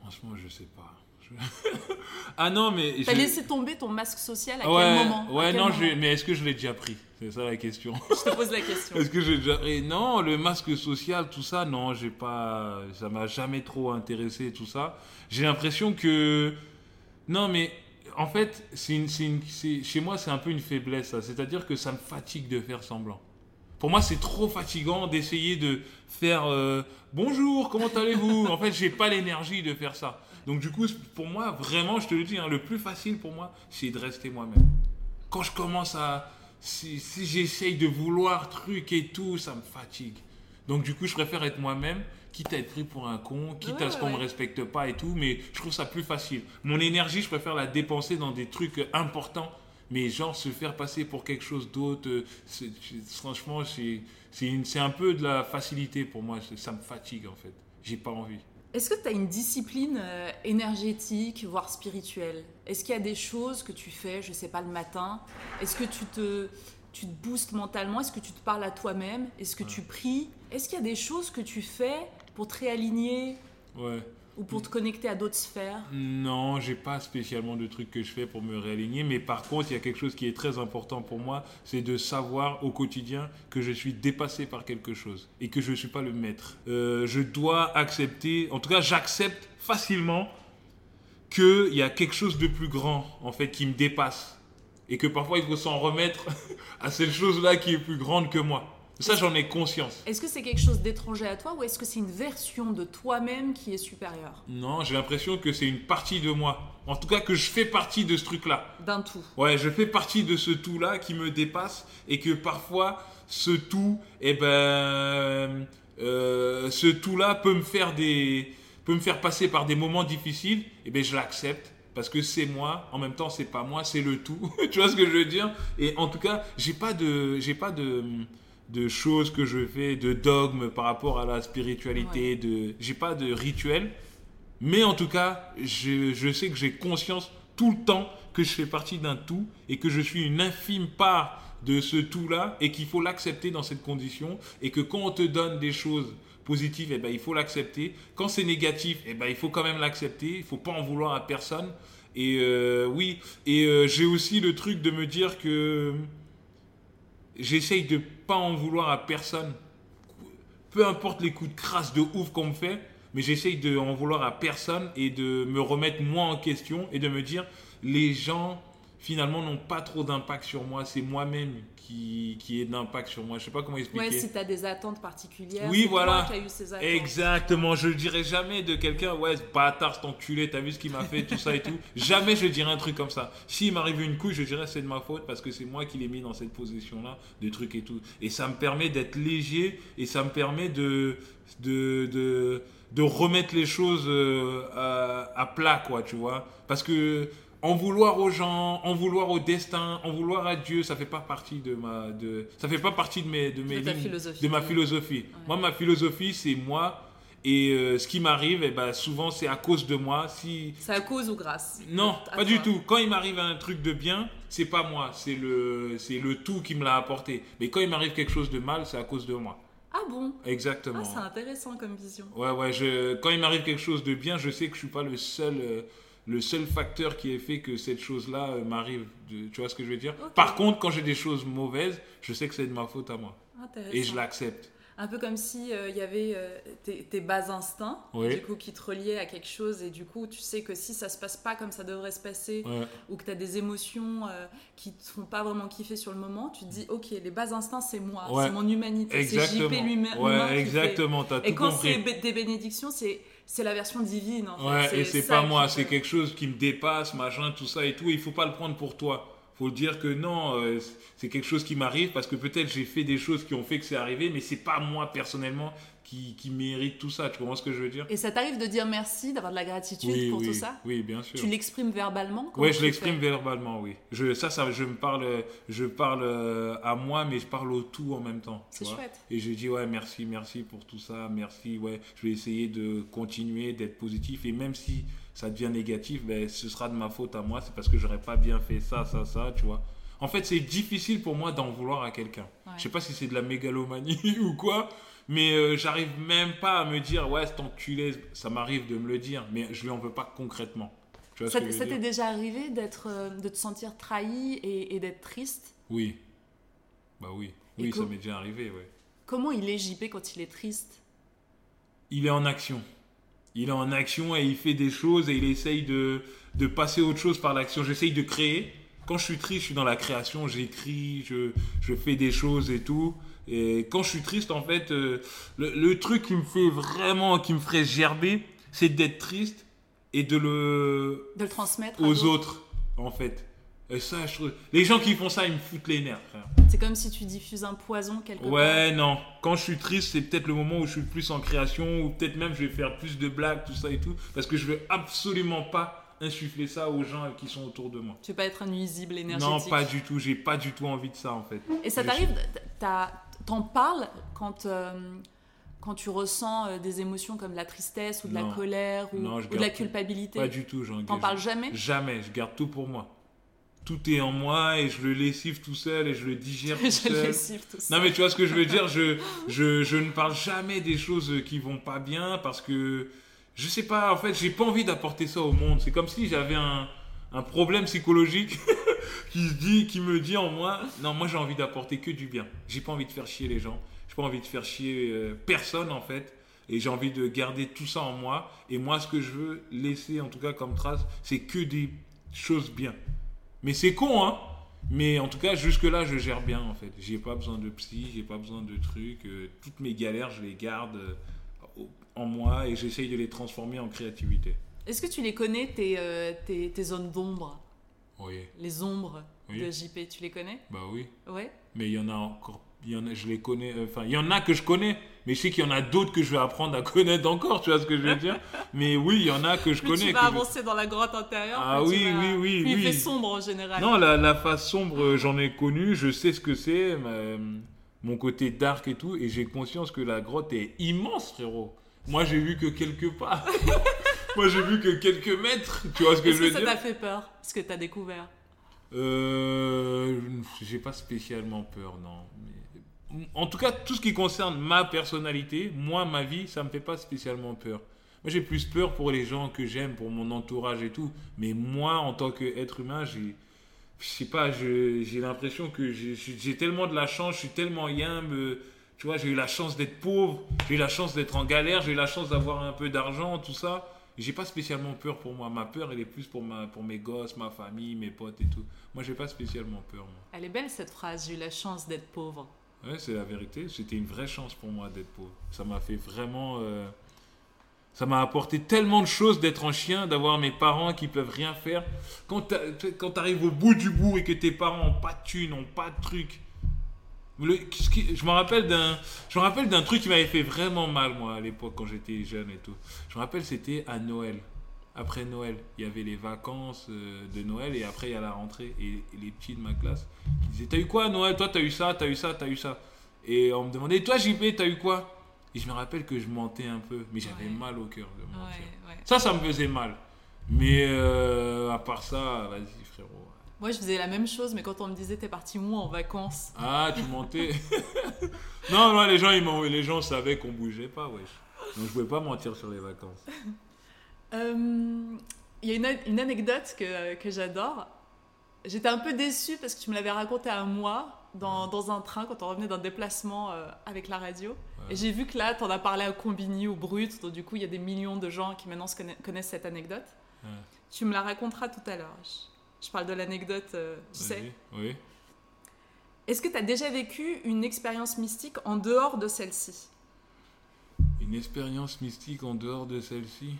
Franchement, je sais pas. Je- [LAUGHS] ah non, mais. T'as je- laissé tomber ton masque social à ouais, quel moment? Ouais, quel non, moment? je- mais est-ce que je l'ai déjà pris? C'est ça la question. [LAUGHS] Je te pose la question. Est-ce que j'ai déjà Non, le masque social, tout ça, non, j'ai pas. Ça m'a jamais trop intéressé, tout ça. J'ai l'impression que. Non, mais en fait, c'est une, c'est une- chez moi, c'est un peu une faiblesse, ça. C'est-à-dire que ça me fatigue de faire semblant. Pour moi, c'est trop fatigant d'essayer de faire euh, bonjour, comment allez-vous? En fait, j'ai pas l'énergie de faire ça. Donc, du coup, pour moi, vraiment, je te le dis, hein, le plus facile pour moi, c'est de rester moi-même. Quand je commence à. Si, si j'essaye de vouloir truc et tout, ça me fatigue. Donc, du coup, je préfère être moi-même, quitte à être pris pour un con, quitte Ouais, à ce qu'on ouais. me respecte pas et tout, mais je trouve ça plus facile. Mon énergie, je préfère la dépenser dans des trucs importants mais genre se faire passer pour quelque chose d'autre, euh, franchement, c'est un peu de la facilité pour moi. Ça me fatigue en fait. J'ai pas envie. Est-ce que tu as une discipline euh, énergétique, voire spirituelle? Est-ce qu'il y a des choses que tu fais, je sais pas, le matin? Est-ce que tu te, tu te boostes mentalement? Est-ce que tu te parles à toi-même? Est-ce que tu pries? Est-ce qu'il y a des choses que tu fais pour te réaligner? Ouais. Ou pour te connecter à d'autres sphères? Non, j'ai pas spécialement de trucs que je fais pour me réaligner, mais par contre, il y a quelque chose qui est très important pour moi, c'est de savoir au quotidien que je suis dépassé par quelque chose et que je ne suis pas le maître. Euh, je dois accepter, en tout cas, j'accepte facilement qu'il y a quelque chose de plus grand, en fait, qui me dépasse. Et que parfois, il faut s'en remettre [LAUGHS] à cette chose-là qui est plus grande que moi. Ça, j'en ai conscience. Est-ce que c'est quelque chose d'étranger à toi ou est-ce que c'est une version de toi-même qui est supérieure? Non, j'ai l'impression que c'est une partie de moi. En tout cas, que je fais partie de ce truc-là. D'un tout. Ouais, je fais partie de ce tout-là qui me dépasse et que parfois, ce tout, eh ben, euh, ce tout-là peut me faire des, peut me faire passer par des moments difficiles. Et eh ben, je l'accepte parce que c'est moi. En même temps, c'est pas moi, c'est le tout. [LAUGHS] tu vois ce que je veux dire? Et en tout cas, j'ai pas de, j'ai pas de de choses que je fais, de dogmes par rapport à la spiritualité, de j'ai pas de rituel, mais en tout cas, je, je sais que j'ai conscience tout le temps que je fais partie d'un tout et que je suis une infime part de ce tout-là et qu'il faut l'accepter dans cette condition et que quand on te donne des choses positives, eh ben, il faut l'accepter. Quand c'est négatif, eh ben, il faut quand même l'accepter. Il faut pas en vouloir à personne. Et euh, oui, et euh, j'ai aussi le truc de me dire que j'essaye de pas en vouloir à personne. Peu importe les coups de crasse de ouf qu'on me fait, mais j'essaye de en vouloir à personne et de me remettre moi en question et de me dire les gens finalement n'ont pas trop d'impact sur moi. C'est moi-même qui, qui est d'impact sur moi. Je sais pas comment expliquer. Ouais, si tu as des attentes particulières. Oui, voilà. Qui as eu ces attentes. Exactement. Je ne dirais jamais de quelqu'un, ouais, ce bâtard, cet enculé, t'as vu ce qu'il m'a fait, tout ça et tout. [LAUGHS] jamais je dirais un truc comme ça. S'il m'arrive une couille, je dirais c'est de ma faute parce que c'est moi qui l'ai mis dans cette position-là, de trucs et tout. Et ça me permet d'être léger et ça me permet de, de, de, de remettre les choses euh, à, à plat, quoi, tu vois. Parce que en vouloir aux gens, en vouloir au destin, en vouloir à Dieu, ça fait pas partie de ma, de, ça fait pas partie de mes, de mes De lignes, philosophie. de ma philosophie. Moi, ma philosophie, c'est moi. Et euh, ce qui m'arrive, eh ben, souvent, c'est à cause de moi. Si... C'est à cause ou grâce? Non, pas du tout. Quand il m'arrive un truc de bien, c'est pas moi, c'est le, c'est le tout qui me l'a apporté. Mais quand il m'arrive quelque chose de mal, c'est à cause de moi. Ah bon? Exactement. Ah, c'est intéressant comme vision. Ouais, ouais, je, quand il m'arrive quelque chose de bien, je sais que je suis pas le seul, euh, le seul facteur qui ait fait que cette chose-là euh, m'arrive. Tu vois ce que je veux dire? Par contre, quand j'ai des choses mauvaises, je sais que c'est de ma faute à moi. Et je l'accepte. Un peu comme si euh, il y avait euh, tes, tes bas instincts, Oui. du coup, qui te reliaient à quelque chose, et du coup, tu sais que si ça se passe pas comme ça devrait se passer, Ouais. ou que tu as des émotions euh, qui te font pas vraiment kiffer sur le moment, tu te dis, ok, les bas instincts, c'est moi, Ouais. c'est mon humanité, c'est. JP lui-même. Ouais, exactement, fait. t'as Et tout quand c'est des bénédictions, c'est c'est la version divine, en Ouais, fait. et c'est pas moi, c'est quelque chose qui me dépasse, machin, tout ça et tout. Il faut pas le prendre pour toi. Faut dire que non, euh, c'est quelque chose qui m'arrive parce que peut-être j'ai fait des choses qui ont fait que c'est arrivé, mais c'est pas moi personnellement qui, qui mérite tout ça. Tu comprends ce que je veux dire? Et ça t'arrive de dire merci, d'avoir de la gratitude Oui, pour oui, tout ça? oui, bien sûr. Tu l'exprimes verbalement? Tu je le l'exprime verbalement, oui. Je, ça, ça, je me parle, je parle euh, à moi, mais je parle au tout en même temps. C'est chouette. Et je dis ouais, merci, merci pour tout ça, merci. Ouais, je vais essayer de continuer d'être positif et même si ça devient négatif, ben ce sera de ma faute à moi. C'est parce que j'aurais pas bien fait ça, ça, ça, tu vois. En fait, c'est difficile pour moi d'en vouloir à quelqu'un. Ouais. Je sais pas si c'est de la mégalomanie [LAUGHS] ou quoi, mais euh, j'arrive même pas à me dire ouais, cet enculé, ça m'arrive de me le dire, mais je lui en veux pas concrètement. Tu vois Ça t'est déjà arrivé d'être, euh, de te sentir trahi et, et d'être triste? Oui. Bah oui. Et Oui, ça m'est déjà arrivé, ouais. Comment il est JP quand il est triste? Il est en action. Il est en action et il fait des choses et il essaye de, de passer autre chose par l'action. J'essaye de créer. Quand je suis triste, je suis dans la création, j'écris, je, je fais des choses et tout. Et quand je suis triste, en fait, euh, le, le truc qui me fait vraiment, qui me ferait gerber, c'est d'être triste et de le, De le transmettre aux autres, en fait. Et ça, je trouve... Les gens qui font ça, ils me foutent les nerfs, frère. C'est comme si tu diffuses un poison quelque part. Ouais, non. Quand je suis triste, c'est peut-être le moment où je suis le plus en création, ou peut-être même je vais faire plus de blagues, tout ça et tout, parce que je veux absolument pas insuffler ça aux gens qui sont autour de moi. Tu veux pas être un nuisible énergétique. Non, pas du tout. J'ai pas du tout envie de ça en fait. Et ça t'arrive, suis- t'en parles quand, euh, quand tu ressens euh, des émotions comme de la tristesse ou de Non. la colère ou, Non, je ou de la culpabilité? Pas du tout, j'en T'en parles jamais? Jamais. Je garde tout pour moi. Tout est en moi et je le lessive tout seul et je le digère [LAUGHS] tout Je seul. le lessive tout Non seul. mais tu vois ce que je veux dire je, je, je ne parle jamais des choses qui vont pas bien parce que je sais pas en fait j'ai pas envie d'apporter ça au monde. C'est comme si j'avais un, un problème psychologique [LAUGHS] qui se dit qui me dit en moi non moi j'ai envie d'apporter que du bien. J'ai pas envie de faire chier les gens. J'ai pas envie de faire chier euh, personne en fait. Et j'ai envie de garder tout ça en moi. Et moi, ce que je veux laisser, en tout cas comme trace, c'est que des choses bien. Mais c'est con, hein mais en tout cas, jusque-là, je gère bien, en fait. J'ai pas besoin de psy, j'ai pas besoin de trucs. Euh, toutes mes galères, je les garde euh, en moi et j'essaye de les transformer en créativité. Est-ce que tu les connais, tes, euh, tes, tes zones d'ombre? Oui. Les ombres Oui. de JP, tu les connais? Bah oui. Ouais. Mais il y en a encore. Il y en a, je les connais. euh, Enfin, il y en a que je connais. Mais je sais qu'il y en a d'autres que je vais apprendre à [LAUGHS] connaître encore. Tu vois ce que je veux dire Mais oui, il y en a que je Plus connais. tu vas que je- avancer dans la grotte intérieure. Ah oui, vas- oui, oui, Plus il oui. fait sombre en général. Non, la, la face sombre, euh, j'en ai connu. Je sais ce que c'est. ma- mon côté dark et tout. Et j'ai conscience que la grotte est immense, frérot. Moi, j'ai vu que quelques pas. [LAUGHS] Moi, j'ai vu que quelques mètres. Tu vois ce que je veux que ça dire t'a fait peur Ce que t'as découvert? Euh, j'ai pas spécialement peur, non. En tout cas, tout ce qui concerne ma personnalité, moi, ma vie, ça me fait pas spécialement peur. Moi, j'ai plus peur pour les gens que j'aime, pour mon entourage et tout. Mais moi, en tant qu'être humain, j'ai, je sais pas, j'ai l'impression que j'ai- tellement de la chance, je suis tellement yambe. Tu vois, j'ai eu la chance d'être pauvre, j'ai eu la chance d'être en galère, j'ai eu la chance d'avoir un peu d'argent, tout ça. J'ai pas spécialement peur pour moi. Ma peur, elle est plus pour, ma, pour mes gosses, ma famille, mes potes et tout. Moi, j'ai pas spécialement peur. Elle est belle cette phrase, j'ai eu la chance d'être pauvre. Ouais, c'est la vérité. C'était une vraie chance pour moi d'être pauvre. Ça m'a fait vraiment. euh, Ça m'a apporté tellement de choses d'être un chien, d'avoir mes parents qui peuvent rien faire. Quand tu arrives au bout du bout et que tes parents n'ont pas de thunes, n'ont pas de trucs. Je me rappelle d'un je me rappelle d'un truc qui m'avait fait vraiment mal moi à l'époque quand j'étais jeune et tout. Je me rappelle c'était à Noël. Après Noël, il y avait les vacances euh, de Noël et après il y a la rentrée et, les petits de ma classe qui disaient "T'as eu quoi Noël? Toi t'as eu ça, t'as eu ça, t'as eu ça." Et on me demandait "Toi JP, t'as eu quoi? Et je me rappelle que je mentais un peu, mais j'avais mal au cœur de mentir. Ça ça me faisait mal. Mais euh, à part ça, vas-y frérot. Moi, je faisais la même chose, mais quand on me disait t'es parti où en vacances? Ah, tu mentais? [LAUGHS] Non, non, les gens, ils les gens savaient qu'on bougeait pas, wesh. Donc je pouvais pas mentir sur les vacances. Euh, Il y a une, une anecdote que, que j'adore. J'étais un peu déçue parce que tu me l'avais raconté à moi dans, dans un train quand on revenait d'un déplacement euh, avec la radio. Et j'ai vu que là, tu en as parlé à Combini ou Brut, donc du coup, il y a des millions de gens qui maintenant se conna- connaissent cette anecdote. Ouais. Tu me la raconteras tout à l'heure. Je, je parle de l'anecdote, euh, tu sais. Oui. Est-ce que tu as déjà vécu une expérience mystique en dehors de celle-ci? Une expérience mystique en dehors de celle-ci?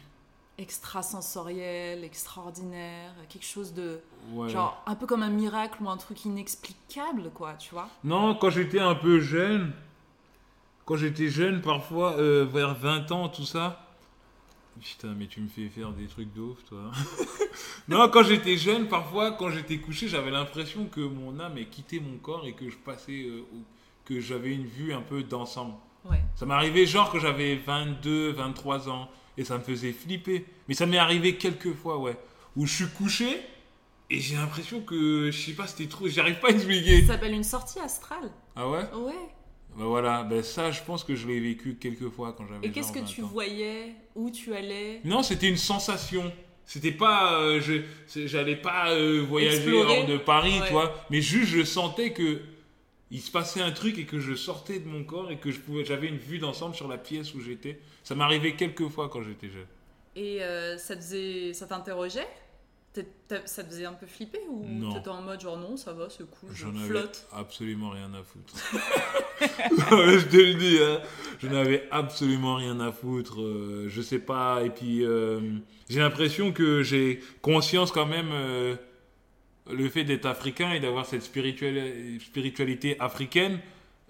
Extrasensorielle, extraordinaire, quelque chose de. Ouais. Genre un peu comme un miracle ou un truc inexplicable, quoi, tu vois Non, quand j'étais un peu jeune, quand j'étais jeune, parfois, euh, vers 20 ans, tout ça. Putain, mais tu me fais faire des trucs de ouf, toi. [LAUGHS] non, quand j'étais jeune, parfois, quand j'étais couché, j'avais l'impression que mon âme ait quitté mon corps et que je passais. euh, que j'avais une vue un peu d'ensemble. Ouais. Ça arrivé genre que j'avais 22, 23 ans et ça me faisait flipper. Mais ça m'est arrivé quelques fois, ouais. Où je suis couché et j'ai l'impression que, je sais pas, c'était trop. J'arrive pas à expliquer. Ça s'appelle une sortie astrale. Ah ouais? Ouais. Bah voilà, ben ça, je pense que je l'ai vécu quelques fois quand j'avais Et qu'est-ce que 20 tu ans. voyais? Où tu allais? Non, c'était une sensation. C'était pas. euh, je J'allais pas euh, voyager Explorer. hors de Paris, Ouais. tu vois. Mais juste, je sentais que. Il se passait un truc et que je sortais de mon corps et que je pouvais, j'avais une vue d'ensemble sur la pièce où j'étais. Ça m'arrivait quelques fois quand j'étais jeune. Et euh, ça faisait, ça t'interrogeait? Ça te faisait un peu flipper ou t'étais en mode genre non, ça va, c'est cool, je flotte? absolument rien à foutre. [LAUGHS] Je te le dis, hein, je n'avais absolument rien à foutre. euh, je sais pas. Et puis, euh, j'ai l'impression que j'ai conscience quand même. Le fait d'être africain et d'avoir cette spirituali- spiritualité africaine,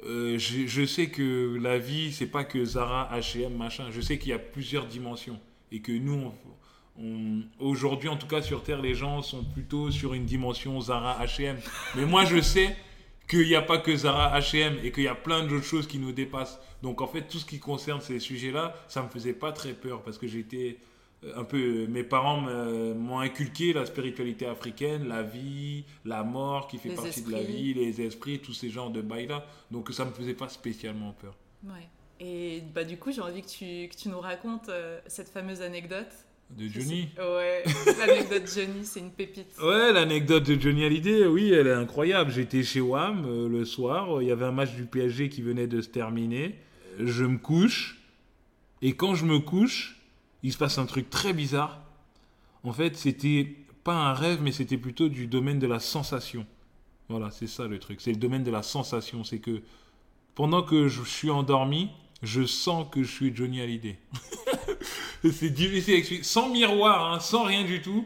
euh, je, sais que la vie, c'est pas que Zara, H&M, machin. Je sais qu'il y a plusieurs dimensions et que nous, aujourd'hui, en tout cas sur Terre, les gens sont plutôt sur une dimension Zara, H&M. Mais moi, je sais qu'il n'y a pas que Zara, H&M et qu'il y a plein d'autres choses qui nous dépassent. Donc en fait, tout ce qui concerne ces sujets-là, ça me faisait pas très peur parce que j'étais un peu mes parents m'ont inculqué la spiritualité africaine, la vie, la mort qui fait Les partie de la vie, les esprits, tous ces genres de bails là. Donc ça me faisait pas spécialement peur. Ouais. Et bah du coup, j'ai envie que tu, que tu nous racontes euh, cette fameuse anecdote. De Johnny. Ouais, [LAUGHS] l'anecdote Johnny, c'est une pépite. Ouais, l'anecdote de Johnny Hallyday, oui, elle est incroyable. J'étais chez WAM euh, le soir, il y avait un match du PSG qui venait de se terminer. Je me couche, Et quand je me couche, il se passe un truc très bizarre. En fait, c'était pas un rêve, mais c'était plutôt du domaine de la sensation. Voilà, c'est ça le truc. C'est le domaine de la sensation. C'est que pendant que je suis endormi, je sens que je suis Johnny Hallyday. [LAUGHS] c'est difficile à expliquer. Sans miroir, hein, sans rien du tout.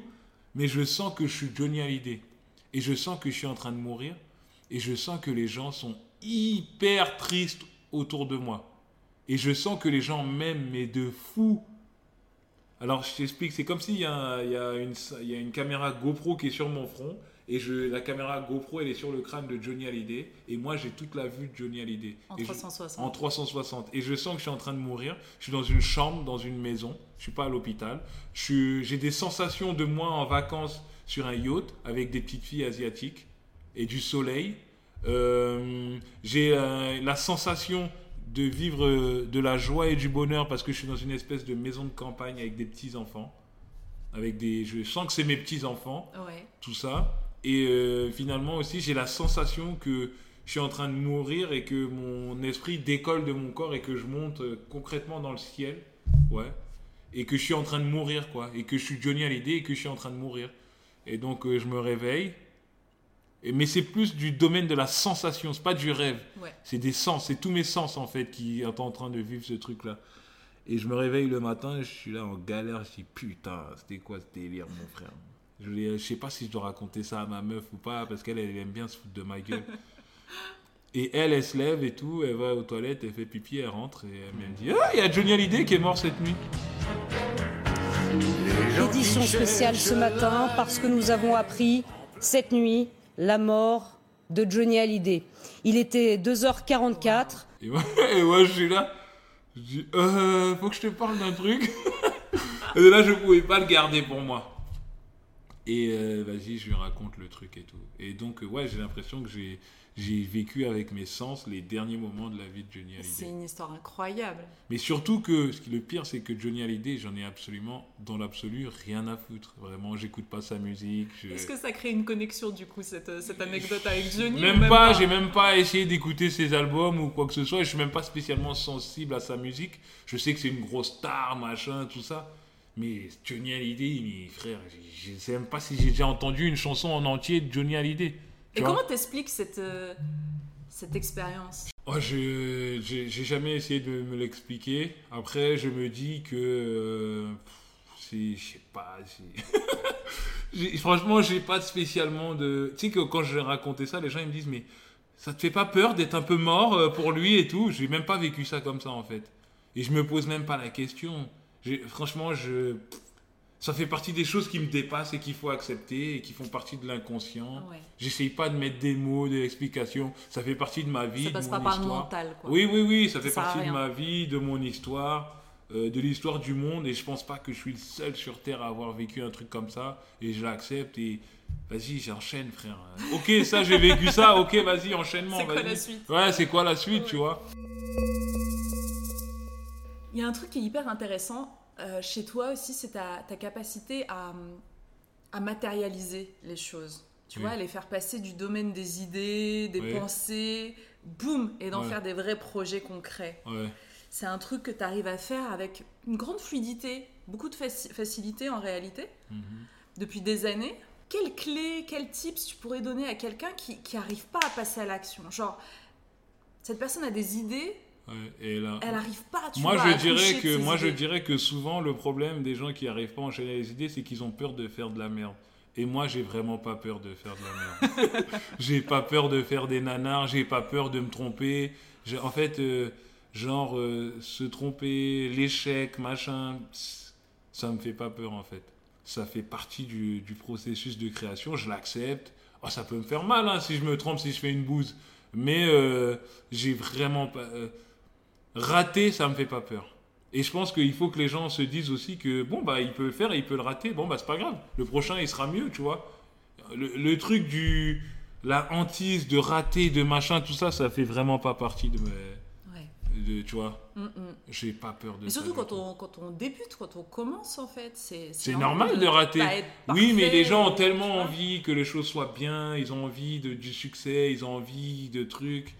Mais je sens que je suis Johnny Hallyday. Et je sens que je suis en train de mourir. Et je sens que les gens sont hyper tristes autour de moi. Et je sens que les gens m'aiment, mais de fou. Alors, je t'explique, c'est comme s'il y, y, a une, il y a une caméra GoPro qui est sur mon front. Et je, la caméra GoPro, elle est sur le crâne de Johnny Hallyday. Et moi, j'ai toute la vue de Johnny Hallyday. En Et je- 360. en 360. Et je sens que je suis en train de mourir. Je suis dans une chambre, dans une maison. Je suis pas à l'hôpital. J'ai des sensations de moi en vacances sur un yacht avec des petites filles asiatiques et du soleil. Euh, J'ai euh, la sensation de vivre euh, de la joie et du bonheur parce que je suis dans une espèce de maison de campagne avec des petits enfants. Avec des, je sens que c'est mes petits enfants Ouais. tout ça. Et euh, finalement aussi, j'ai la sensation que je suis en train de mourir et que mon esprit décolle de mon corps et que je monte euh, concrètement dans le ciel. Ouais. Et que je suis en train de mourir, quoi. Et que je suis Johnny Hallyday et que je suis en train de mourir. Et donc, euh, je me réveille. Mais c'est plus du domaine de la sensation, c'est pas du rêve. Ouais. C'est des sens, c'est tous mes sens, en fait, qui sont en train de vivre ce truc-là. Et je me réveille le matin, je suis là en galère, je dis putain, c'était quoi ce délire, mon frère? Je, je sais pas si je dois raconter ça à ma meuf ou pas, parce qu'elle, elle aime bien se foutre de ma gueule. [LAUGHS] Et elle, elle se lève et tout, elle va aux toilettes, elle fait pipi, elle rentre et elle me dit Ah, il y a Johnny Hallyday qui est mort cette nuit. Édition spéciale ce matin parce que nous avons appris cette nuit la mort de Johnny Hallyday. Il était 2h44. Et moi, [LAUGHS] et moi, je suis là, je dis euh, Faut que je te parle d'un truc. [LAUGHS] et là, je pouvais pas le garder pour moi. Et euh, vas-y, je lui raconte le truc et tout. Et donc, ouais, j'ai l'impression que j'ai, j'ai vécu avec mes sens les derniers moments de la vie de Johnny Hallyday. C'est une histoire incroyable. Mais surtout que, ce qui est le pire, c'est que Johnny Hallyday, j'en ai absolument, dans l'absolu, rien à foutre. Vraiment, j'écoute pas sa musique. je- Est-ce que ça crée une connexion du coup, cette, cette anecdote avec Johnny Même, ou pas, j'ai même pas essayé d'écouter ses albums ou quoi que ce soit. Je suis même pas spécialement sensible à sa musique. Je sais que c'est une grosse star, machin, tout ça. Mais Johnny Hallyday, mais frère, je je sais même pas si j'ai déjà entendu une chanson en entier de Johnny Hallyday. Et comment t'expliques cette, euh, cette expérience? Oh, je j'ai jamais essayé de me l'expliquer. Après, je me dis que euh, c'est, je sais pas. [LAUGHS] Franchement, j'ai pas spécialement de. Tu sais que quand je racontais ça, les gens ils me disent mais ça te fait pas peur d'être un peu mort euh, pour lui et tout? J'ai même pas vécu ça comme ça en fait. Et je me pose même pas la question. Franchement, je ça fait partie des choses qui me dépassent et qu'il faut accepter et qui font partie de l'inconscient. Ouais. J'essaye pas de mettre des mots, des explications. Ça fait partie de ma vie. Ça de passe mon pas par le histoire. mental, quoi. Oui, oui, oui, ça fait Ça partie de ma vie, de mon histoire, euh, de l'histoire du monde. Et je pense pas que je suis le seul sur Terre à avoir vécu un truc comme ça. Et je l'accepte. Et vas-y, j'enchaîne, frère. Ok, ça, j'ai vécu ça. Ok, vas-y, enchaînement. C'est quoi la suite Ouais, c'est quoi la suite, tu vois? Il y a un truc qui est hyper intéressant euh, chez toi aussi, c'est ta, ta capacité à, à matérialiser les choses. Tu vois, à les faire passer du domaine des idées, des Oui. pensées, boum, et d'en Ouais. faire des vrais projets concrets. Ouais. C'est un truc que tu arrives à faire avec une grande fluidité, beaucoup de faci- facilité en réalité, Mhm. depuis des années. Quelles clés, quels tips tu pourrais donner à quelqu'un qui n'arrive pas à passer à l'action? Genre, cette personne a des idées, Ouais, et là, elle n'arrive pas, tu moi, vois, je à dirais que moi, je dirais que souvent le problème des gens qui arrivent pas à enchaîner les idées, c'est qu'ils ont peur de faire de la merde. Et moi, j'ai vraiment pas peur de faire de la merde. [LAUGHS] j'ai pas peur de faire des nanars, j'ai pas peur de me tromper. En fait, euh, genre euh, se tromper, l'échec, machin, ça me fait pas peur en fait. Ça fait partie du, du processus de création. Je l'accepte. Oh, ça peut me faire mal hein, si je me trompe, si je fais une bouse. Mais euh, j'ai vraiment pas. Rater, ça me fait pas peur. Et je pense qu'il faut que les gens se disent aussi que bon bah il peut le faire et il peut le rater. Bon bah c'est pas grave. Le prochain il sera mieux, tu vois. Le, le truc du la hantise de rater, de machin, tout ça, ça fait vraiment pas partie de mes. De, tu vois. Mm, mm. J'ai pas peur de Et ça. surtout du quand on, quand on débute, quand on commence en fait, c'est C'est normal de rater. Oui, mais les gens ont tellement envie que les choses soient bien, ils ont envie de, du succès, ils ont envie de trucs,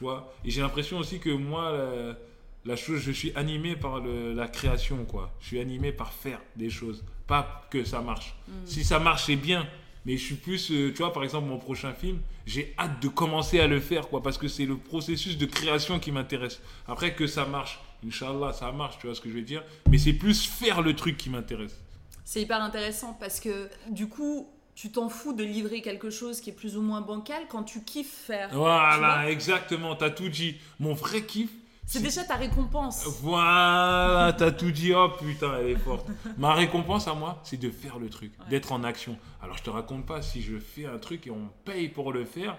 tu vois. Et j'ai l'impression aussi que moi, la, la chose, je suis animé par le- la création, quoi. Je suis animé par faire des choses, pas que ça marche. Mm. Si ça marche, c'est bien. Mais je suis plus, euh, tu vois, par exemple, mon prochain film, j'ai hâte de commencer à le faire, quoi, parce que c'est le processus de création qui m'intéresse. Après que ça marche, Inch'Allah, ça marche, tu vois ce que je veux dire. Mais c'est plus faire le truc qui m'intéresse. C'est hyper intéressant parce que du coup, tu t'en fous de livrer quelque chose qui est plus ou moins bancal quand tu kiffes faire. tu. Voilà, exactement, t'as tout dit. Mon vrai kiff, C'est déjà ta récompense. Voilà, t'as tout dit. Oh putain, elle est forte. Ma récompense à moi, c'est de faire le truc, d'être en action. Alors je te raconte pas si je fais un truc et on paye pour le faire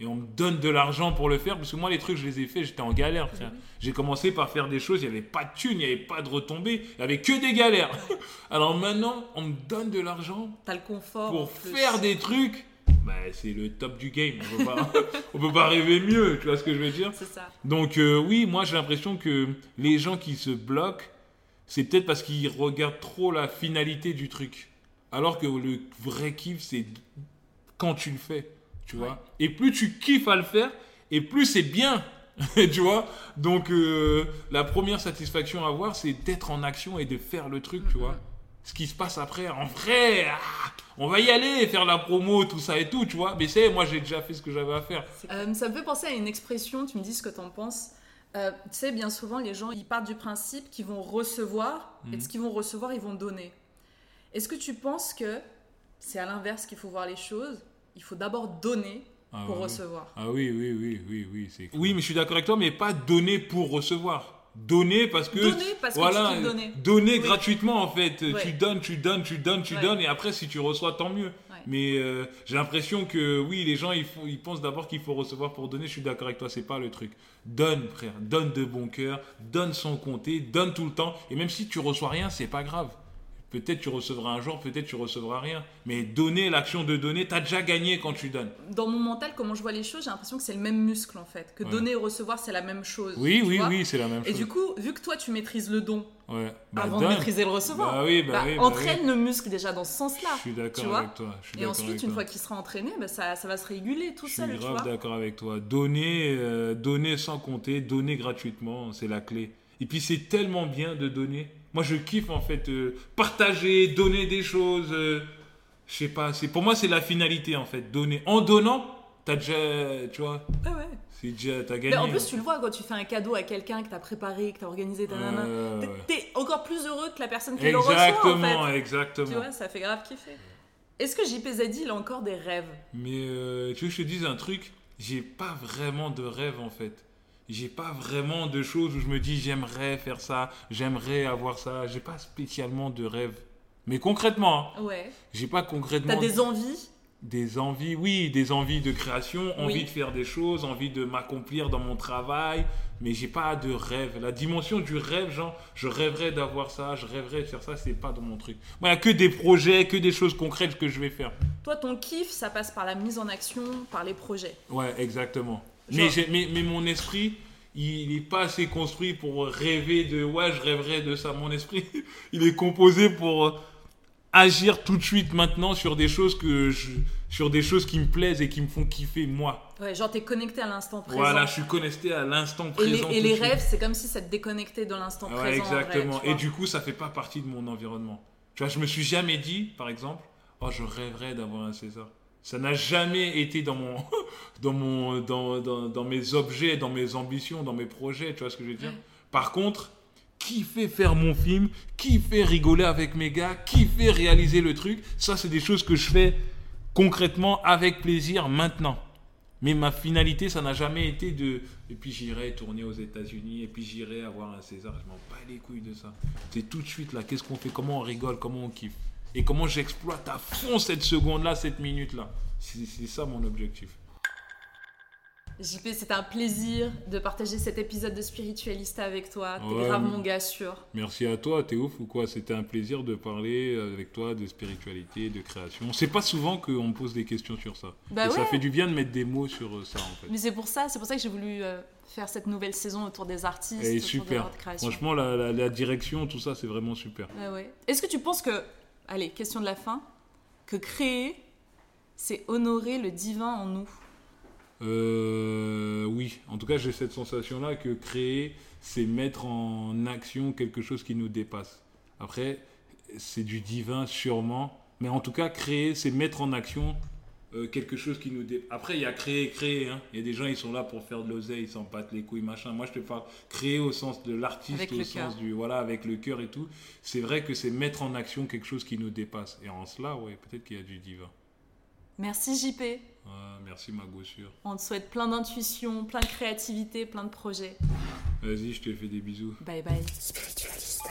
et on me donne de l'argent pour le faire parce que moi les trucs je les ai faits, j'étais en galère. J'ai commencé par faire des choses, il n'y avait pas de thunes, il n'y avait pas de retombées, il n'y avait que des galères. [LAUGHS] Alors maintenant, on me donne de l'argent T'as le confort. en pour faire des trucs. Bah, c'est le top du game. On peut pas, [LAUGHS] on peut pas rêver mieux. Tu vois ce que je veux dire? Ça. donc euh, oui, moi j'ai l'impression que les gens qui se bloquent, c'est peut-être parce qu'ils regardent trop la finalité du truc. Alors que le vrai kiff, c'est quand tu le fais, tu vois. Et plus tu kiffes à le faire, et plus c'est bien, [LAUGHS] tu vois. Donc euh, la première satisfaction à avoir, c'est d'être en action et de faire le truc, tu vois. Ce qui se passe après, en vrai, ah, on va y aller, faire la promo, tout ça et tout, tu vois. Mais c'est, moi j'ai déjà fait ce que j'avais à faire. Euh, ça me fait penser à une expression, tu me dis ce que t'en penses. Euh, tu sais, bien souvent, les gens, ils partent du principe qu'ils vont recevoir, et de Mhm. ce qu'ils vont recevoir, ils vont donner. Est-ce que tu penses que c'est à l'inverse qu'il faut voir les choses Il faut d'abord donner Ah pour recevoir. Ah oui, oui, oui, oui, oui. c'est Oui, mais je suis d'accord avec toi, mais pas donner pour recevoir. Donner parce que. Donner parce que voilà, tu kiffes donner. Donner Oui. gratuitement, en fait. Ouais. Tu donnes, tu donnes, tu donnes, tu Ouais. donnes, et après, si tu reçois, tant mieux. Mais euh, j'ai l'impression que, oui, les gens, ils, font- ils pensent d'abord qu'il faut recevoir pour donner. Je suis d'accord avec toi, c'est pas le truc. Donne, frère. Donne de bon cœur. Donne sans compter. Donne tout le temps. Et même si tu reçois rien, c'est pas grave. Peut-être tu recevras un jour, peut-être tu recevras rien. Mais donner, l'action de donner, t'as déjà gagné quand tu donnes. Dans mon mental, comment je vois les choses, j'ai l'impression que c'est le même muscle en fait. Que Ouais. donner et recevoir, c'est la même chose. Oui, tu oui, vois oui, c'est la même Et chose. du coup, vu que toi, tu maîtrises le don Ouais. Bah, avant donne. de maîtriser le recevoir, Bah oui, bah oui, entraîne oui. le muscle déjà dans ce sens-là. Je suis d'accord tu avec toi, je suis Et ensuite, avec une toi. fois qu'il sera entraîné, ça, ça va se réguler tout Je seul. suis tu grave d'accord avec toi. Donner, euh, donner sans compter, donner gratuitement, c'est la clé. Et puis c'est tellement bien de donner. Moi je kiffe en fait euh, partager, donner des choses. euh, je sais pas, c'est pour moi c'est la finalité en fait. Donner. En donnant, t'as déjà, tu vois, Ouais, ouais. c'est déjà t'as Mais gagné. en plus, hein. tu le vois quand tu fais un cadeau à quelqu'un que t'as préparé, que t'as organisé, nanana, Ouais, t'es- encore plus heureux que la personne qui le reçoit. Exactement, en fait. exactement. Tu vois, ça fait grave kiffer. Est-ce que JP Zadi, il a encore des rêves? Mais euh, tu veux que je te dise un truc? J'ai pas vraiment de rêve en fait. J'ai pas vraiment de choses où je me dis j'aimerais faire ça, j'aimerais avoir ça. J'ai pas spécialement de rêve. Mais concrètement, hein, Ouais. j'ai pas concrètement. T'as des envies? Des envies, oui, des envies de création, envie Oui. de faire des choses, envie de m'accomplir dans mon travail, mais j'ai pas de rêve. La dimension du rêve, genre, je rêverais d'avoir ça, je rêverais de faire ça, c'est pas dans mon truc. Moi, il y a que des projets, que des choses concrètes que je vais faire. Toi, ton kiff, ça passe par la mise en action, par les projets. Ouais, exactement. Mais, mais, mais mon esprit, il n'est pas assez construit pour rêver de ouais, je rêverais de ça. Mon esprit, [LAUGHS] il est composé pour agir tout de suite maintenant sur des choses que je, sur des choses qui me plaisent et qui me font kiffer moi. Ouais, genre t'es connecté à l'instant présent. Voilà, je suis connecté à l'instant Et présent. les, et les rêves, c'est comme si ça te déconnectait de l'instant Ouais, présent. vrai, exactement. et du coup, ça fait pas partie de mon environnement. Tu vois, je me suis jamais dit, par exemple, oh, je rêverais d'avoir un César. Ça n'a jamais été dans mon, [LAUGHS] dans mon, dans, dans, dans mes objets, dans mes ambitions, dans mes projets. Tu vois ce que je veux dire? Par contre, qui fait faire mon film, qui fait rigoler avec mes gars, qui fait réaliser le truc, ça, c'est des choses que je fais concrètement avec plaisir maintenant. Mais ma finalité, ça n'a jamais été de. Et puis j'irai tourner aux États-Unis, et puis j'irai avoir un César. Je m'en bats les couilles de ça. C'est tout de suite là. Qu'est-ce qu'on fait? Comment on rigole? Comment on kiffe? Et comment j'exploite à fond cette seconde-là, cette minute-là C'est ça mon objectif. JP, c'était un plaisir de partager cet épisode de Spiritualista avec toi. T'es Ouais, grave mon gars sûr. Merci à toi, t'es ouf ou quoi? C'était un plaisir de parler avec toi de spiritualité, de création. C'est pas souvent qu'on me pose des questions sur ça. Bah et ça fait du bien de mettre des mots sur euh, ça en fait. Mais c'est pour ça, c'est pour ça que j'ai voulu euh, faire cette nouvelle saison autour des artistes, Et autour de super. leur création. Franchement, la, la- la direction, tout ça, c'est vraiment super. Ouais. Est-ce que tu penses que, allez, question de la fin, que créer, c'est honorer le divin en nous. Euh, oui, en tout cas, j'ai cette sensation-là que créer, c'est mettre en action quelque chose qui nous dépasse. Après, c'est du divin sûrement, mais en tout cas, créer, c'est mettre en action euh, quelque chose qui nous dépasse. Après, il y a créer, créer. Hein. Il y a des gens, ils sont là pour faire de l'oseille, ils s'en battent les couilles, machin. Moi, je te parle créer au sens de l'artiste, au sens du voilà, avec le cœur et tout. C'est vrai que c'est mettre en action quelque chose qui nous dépasse. Et en cela, ouais, peut-être qu'il y a du divin. Merci JP. merci ma gossure. On te souhaite plein d'intuition, plein de créativité, plein de projets. Vas-y, je te fais des bisous. Bye bye. Spiritualista.